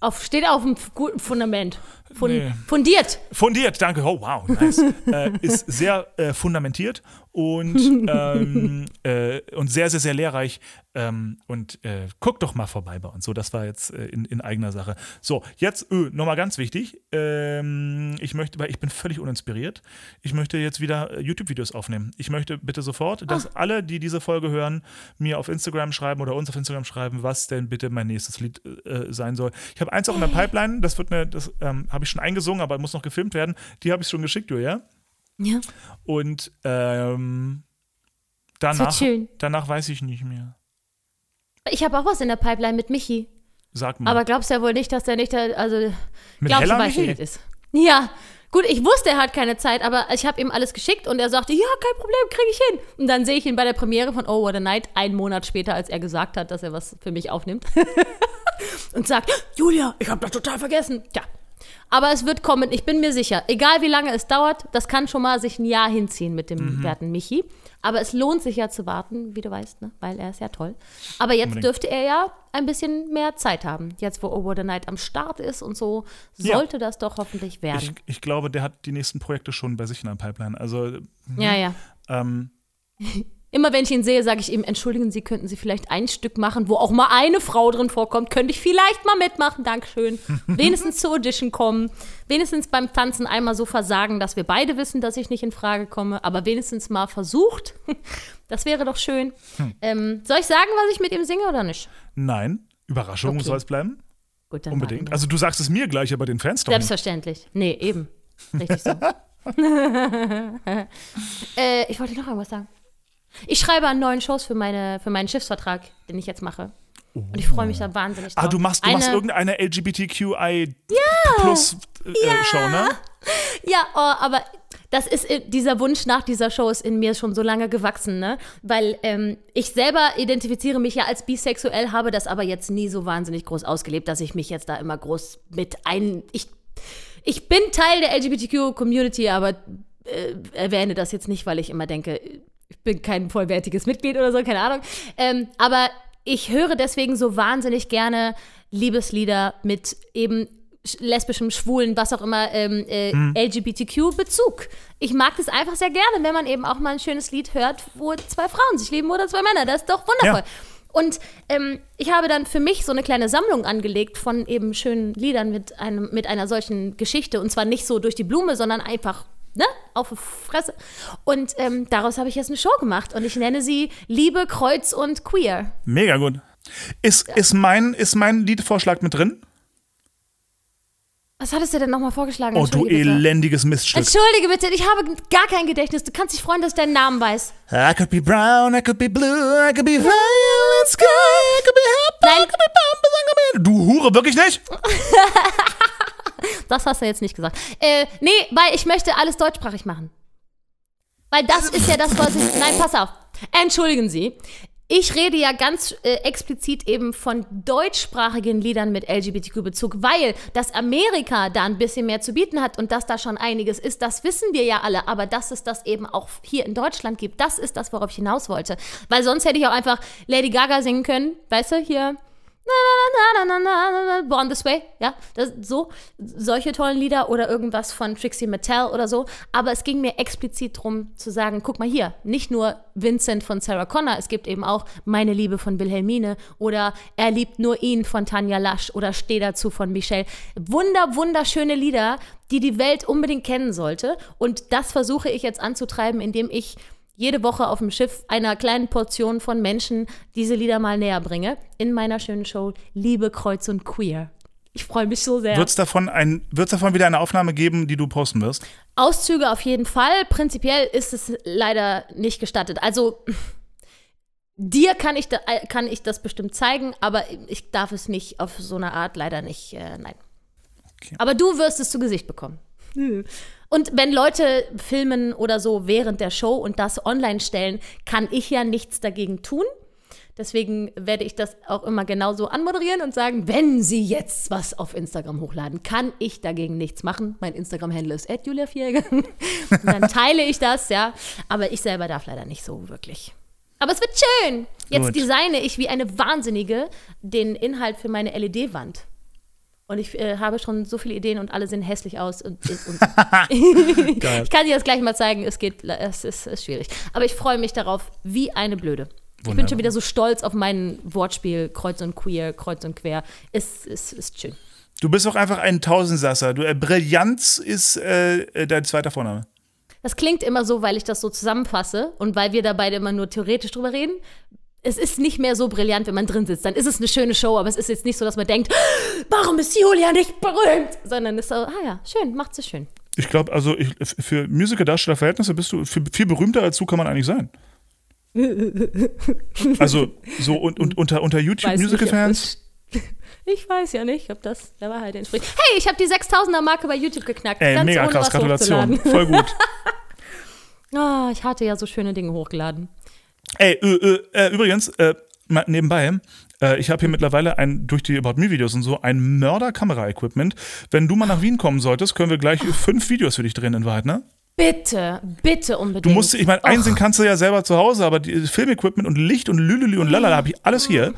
Auf, steht auf dem guten Fundament. Fun, Nee. Fundiert. Fundiert, danke. Oh, wow, nice. äh, ist sehr äh, fundamentiert und, ähm, äh, und sehr, sehr, sehr lehrreich. Ähm, und äh, guck doch mal vorbei bei uns. So, das war jetzt äh, in, in eigener Sache. So, jetzt äh, nochmal ganz wichtig. Ähm, ich möchte, weil ich bin völlig uninspiriert. Ich möchte jetzt wieder äh, YouTube-Videos aufnehmen. Ich möchte bitte sofort, dass alle, die diese Folge hören, mir auf Instagram schreiben oder uns auf Instagram schreiben, was denn bitte mein nächstes Lied äh, sein soll. Ich habe eins auch in der Pipeline. Das wird eine, das ähm, habe ich schon eingesungen, aber muss noch gefilmt werden. Die habe ich schon geschickt, Julia. Ja. Und ähm, danach, danach weiß ich nicht mehr. Ich habe auch was in der Pipeline mit Michi. Sag mal. Aber glaubst du ja wohl nicht, dass der nicht, der, also Mit glaubst du, weißt, das ist. Ja, gut, ich wusste, er hat keine Zeit, aber ich habe ihm alles geschickt und er sagte, ja, kein Problem, kriege ich hin. Und dann sehe ich ihn bei der Premiere von Oh What a Night, einen Monat später, als er gesagt hat, dass er was für mich aufnimmt. und sagt, Julia, ich habe das total vergessen. Ja, aber es wird kommen, ich bin mir sicher. Egal wie lange es dauert, das kann schon mal sich ein Jahr hinziehen mit dem Mhm. werten Michi. Aber es lohnt sich ja zu warten, wie du weißt, ne? weil er ist ja toll. Aber jetzt Unbedingt. dürfte er ja ein bisschen mehr Zeit haben. Jetzt, wo Over the Night am Start ist und so, Ja. sollte das doch hoffentlich werden. ich, ich glaube, der hat die nächsten Projekte schon bei sich in der Pipeline. Also, ja, ja. ähm, Immer wenn ich ihn sehe, sage ich ihm, entschuldigen Sie, könnten Sie vielleicht ein Stück machen, wo auch mal eine Frau drin vorkommt. Könnte ich vielleicht mal mitmachen, Dankeschön. Wenigstens zur Audition kommen. Wenigstens beim Tanzen einmal so versagen, dass wir beide wissen, dass ich nicht in Frage komme. Aber wenigstens mal versucht. Das wäre doch schön. Hm. Ähm, soll ich sagen, was ich mit ihm singe oder nicht? nein, Überraschung Okay. soll es bleiben. Gut, dann Unbedingt. wir. Also, du sagst es mir gleich, aber den Fans doch nicht. Selbstverständlich. Nee, eben. Richtig so. äh, ich wollte noch irgendwas sagen. Ich schreibe an neuen Shows für, meine, für meinen Schiffsvertrag, den ich jetzt mache. Und ich freue mich da wahnsinnig drauf. Ah, du machst, du machst Eine- irgendeine LGBTQI plus äh, Show, ne? Ja, oh, aber das ist äh, dieser Wunsch nach dieser Show ist in mir schon so lange gewachsen, ne? Weil ähm, ich selber identifiziere mich ja als bisexuell, habe das aber jetzt nie so wahnsinnig groß ausgelebt, dass ich mich jetzt da immer groß mit ein. Ich, ich bin Teil der LGBTQ-Community, aber äh, erwähne das jetzt nicht, weil ich immer denke, ich bin kein vollwertiges Mitglied oder so, keine Ahnung. Ähm, aber ich höre deswegen so wahnsinnig gerne Liebeslieder mit eben sch- lesbischem, schwulen, was auch immer, ähm, äh, LGBTQ-Bezug. Ich mag das einfach sehr gerne, wenn man eben auch mal ein schönes Lied hört, wo zwei Frauen sich lieben oder zwei Männer. Das ist doch wundervoll. Ja. Und ähm, ich habe dann für mich so eine kleine Sammlung angelegt von eben schönen Liedern mit, einem, mit einer solchen Geschichte. Und zwar nicht so durch die Blume, sondern einfach ne, auf die Fresse. Und ähm, daraus habe ich jetzt eine Show gemacht. Und ich nenne sie Liebe, Kreuz und Queer. Mega gut. Ist, ist, mein, ist mein Liedvorschlag mit drin? Was hattest du denn nochmal vorgeschlagen? Oh, du bitte. elendiges Miststück. Entschuldige bitte, ich habe gar kein Gedächtnis. Du kannst dich freuen, dass ich deinen Namen weiß. I could be brown, I could be blue, I could be violet sky, I could be happy, Nein. I could be bumpers, I could be... Du Hure, wirklich nicht? Das hast du jetzt nicht gesagt. Äh, nee, weil ich möchte alles deutschsprachig machen. Weil das ist ja das, was ich. Nein, pass auf. Entschuldigen Sie. Ich rede ja ganz äh, explizit eben von deutschsprachigen Liedern mit LGBTQ-Bezug, weil dass Amerika da ein bisschen mehr zu bieten hat und dass da schon einiges ist, das wissen wir ja alle. Aber dass es das eben auch hier in Deutschland gibt, das ist das, worauf ich hinaus wollte. Weil sonst hätte ich auch einfach Lady Gaga singen können, weißt du, hier. Born This Way, ja, das, so, solche tollen Lieder oder irgendwas von Trixie Mattel oder so. Aber es ging mir explizit darum zu sagen, guck mal hier, nicht nur Vincent von Sarah Connor, es gibt eben auch Meine Liebe von Wilhelmine oder Er liebt nur ihn von Tanja Lasch oder Steh dazu von Michelle. Wunder, wunderschöne Lieder, die die Welt unbedingt kennen sollte. Und das versuche ich jetzt anzutreiben, indem ich jede Woche auf dem Schiff einer kleinen Portion von Menschen diese Lieder mal näher bringe. In meiner schönen Show Liebe, Kreuz und Queer. Ich freue mich so sehr. Wird es davon, ein, davon wieder eine Aufnahme geben, die du posten wirst? Auszüge auf jeden Fall. Prinzipiell ist es leider nicht gestattet. Also dir kann ich, da, äh, kann ich das bestimmt zeigen, aber ich darf es nicht auf so eine Art leider nicht. Äh, nein. Okay. Aber du wirst es zu Gesicht bekommen. Und wenn Leute filmen oder so während der Show und das online stellen, kann ich ja nichts dagegen tun. Deswegen werde ich das auch immer genauso anmoderieren und sagen, wenn Sie jetzt was auf Instagram hochladen, kann ich dagegen nichts machen. Mein Instagram-Handle ist @juliavierge. dann teile ich das, ja. Aber ich selber darf leider nicht so wirklich. Aber es wird schön. Jetzt Gut. designe ich wie eine Wahnsinnige den Inhalt für meine LED-Wand. Und ich äh, habe schon so viele Ideen und alle sehen hässlich aus. Und, und Geil. ich kann dir das gleich mal zeigen. Es geht, es ist, ist schwierig. Aber ich freue mich darauf wie eine Blöde. Ich bin Wunderbar. schon wieder so stolz auf mein Wortspiel Kreuz und Queer, Kreuz und Quer. Es ist, ist schön. Du bist auch einfach ein Tausendsasser. Du, äh, Brillanz ist äh, äh, dein zweiter Vorname. Das klingt immer so, weil ich das so zusammenfasse und weil wir da beide immer nur theoretisch drüber reden. Es ist nicht mehr so brillant, wenn man drin sitzt. Dann ist es eine schöne Show, aber es ist jetzt nicht so, dass man denkt, warum ist Julia nicht berühmt? Sondern es ist so, ah ja, schön, macht sie schön. Ich glaube, also ich, für Musiker-Darsteller-Verhältnisse bist du viel, viel berühmter als du kann man eigentlich sein. Also so und, und unter, unter YouTube-Musical-Fans. Ich weiß ja nicht, ob das der Wahrheit entspricht. Hey, ich habe die 6000er-Marke bei YouTube geknackt. Ey, ganz mega ohne krass, was Gratulation. Voll gut. Ah, ich hatte ja so schöne Dinge hochgeladen. Ey, äh, äh, äh, übrigens, äh, mal nebenbei, äh, ich habe hier mittlerweile ein, durch die About Me-Videos und so ein Mörder-Kamera-Equipment. Wenn du mal nach Wien kommen solltest, können wir gleich fünf Videos für dich drehen in Wahrheit, ne? Bitte, bitte unbedingt. Du musst, ich meine, einsehen kannst du ja selber zu Hause, aber die Filmequipment und Licht und Lülülü und Lalala habe ich alles hier.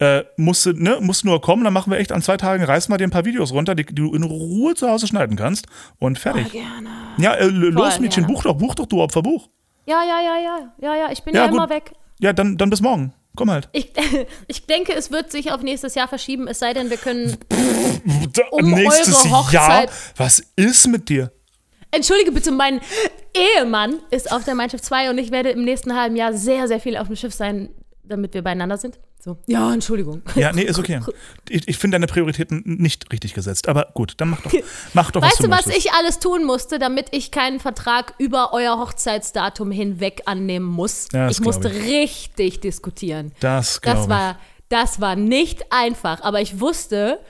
Äh, musst, du, ne, musst nur kommen, dann machen wir echt an zwei Tagen, reißen wir dir ein paar Videos runter, die, die du in Ruhe zu Hause schneiden kannst und fertig. Gerne. Ja, äh, los, Voll Mädchen, gerne. buch doch, buch doch, du Opfer, buch. Ja, ja, ja, ja. Ja, ja, ich bin Ja, ja, immer weg. Ja, dann, dann bis morgen. Komm halt. Ich, ich denke, es wird sich auf nächstes Jahr verschieben, es sei denn, wir können. Um Nächstes eure Hochzeit- Jahr. Was ist mit dir? Entschuldige bitte, mein Ehemann ist auf der Mein Schiff 2 und ich werde im nächsten halben Jahr sehr, sehr viel auf dem Schiff sein, damit wir beieinander sind. So. Ja, Entschuldigung. Ja, nee, ist okay. Ich, ich finde deine Prioritäten nicht richtig gesetzt. Aber gut, dann mach doch, mach doch Weißt was du, was ich alles tun musste, damit ich keinen Vertrag über euer Hochzeitsdatum hinweg annehmen muss? Das ich musste glaub richtig diskutieren. Das Das ich. war, das war nicht einfach, aber ich wusste,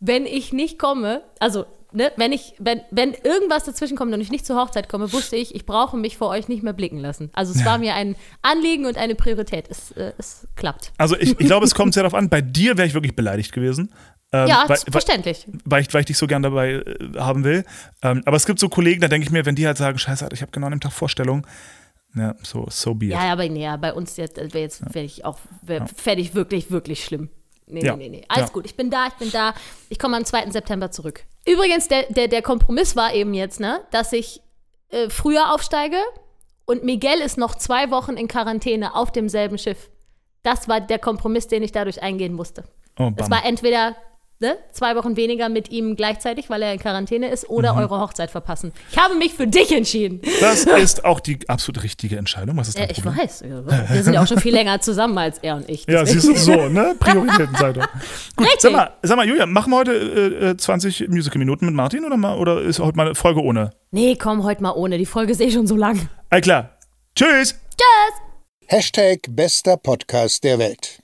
wenn ich nicht komme, also ne, wenn ich, wenn, wenn irgendwas dazwischen kommt und ich nicht zur Hochzeit komme, wusste ich, ich brauche mich vor euch nicht mehr blicken lassen. Also es war mir ein Anliegen und eine Priorität. Es, äh, es klappt. Also ich, ich glaube, es kommt sehr darauf an. Bei dir wäre ich wirklich beleidigt gewesen. Ähm, Ja, weil, verständlich. weil, ich, weil ich dich so gern dabei äh, haben will. Ähm, aber es gibt so Kollegen, da denke ich mir, wenn die halt sagen, scheiße, ich habe genau an dem Tag Vorstellung. Ja, so, so be it. Ja, aber nee, ja, bei uns jetzt wäre jetzt wär ich auch wär, fände ich wirklich, wirklich schlimm. Nee, Ja. nee, nee, nee. Alles Ja. gut, ich bin da, ich bin da. Ich komme am 2. September zurück. Übrigens, der, der, der Kompromiss war eben jetzt, ne, dass ich äh, früher aufsteige und Miguel ist noch zwei Wochen in Quarantäne auf demselben Schiff. Das war der Kompromiss, den ich dadurch eingehen musste. Oh, Es war entweder ne, zwei Wochen weniger mit ihm gleichzeitig, weil er in Quarantäne ist, Mhm. oder eure Hochzeit verpassen. Ich habe mich für dich entschieden. Das ist auch die absolut richtige Entscheidung. Was ist Äh, dein ich Problem? weiß. Wir sind ja auch schon viel länger zusammen als er und ich. Ja, Deswegen- siehst du so, ne? Prioritätenzeitung. Gut, Richtig. sag mal, sag mal, Julia, machen wir heute äh, äh, 20 Musical-Minuten mit Martin oder, mal, oder ist heute mal eine Folge ohne? Nee, komm, heute mal ohne. Die Folge ist eh schon so lang. All klar. Tschüss! Tschüss! Hashtag bester Podcast der Welt.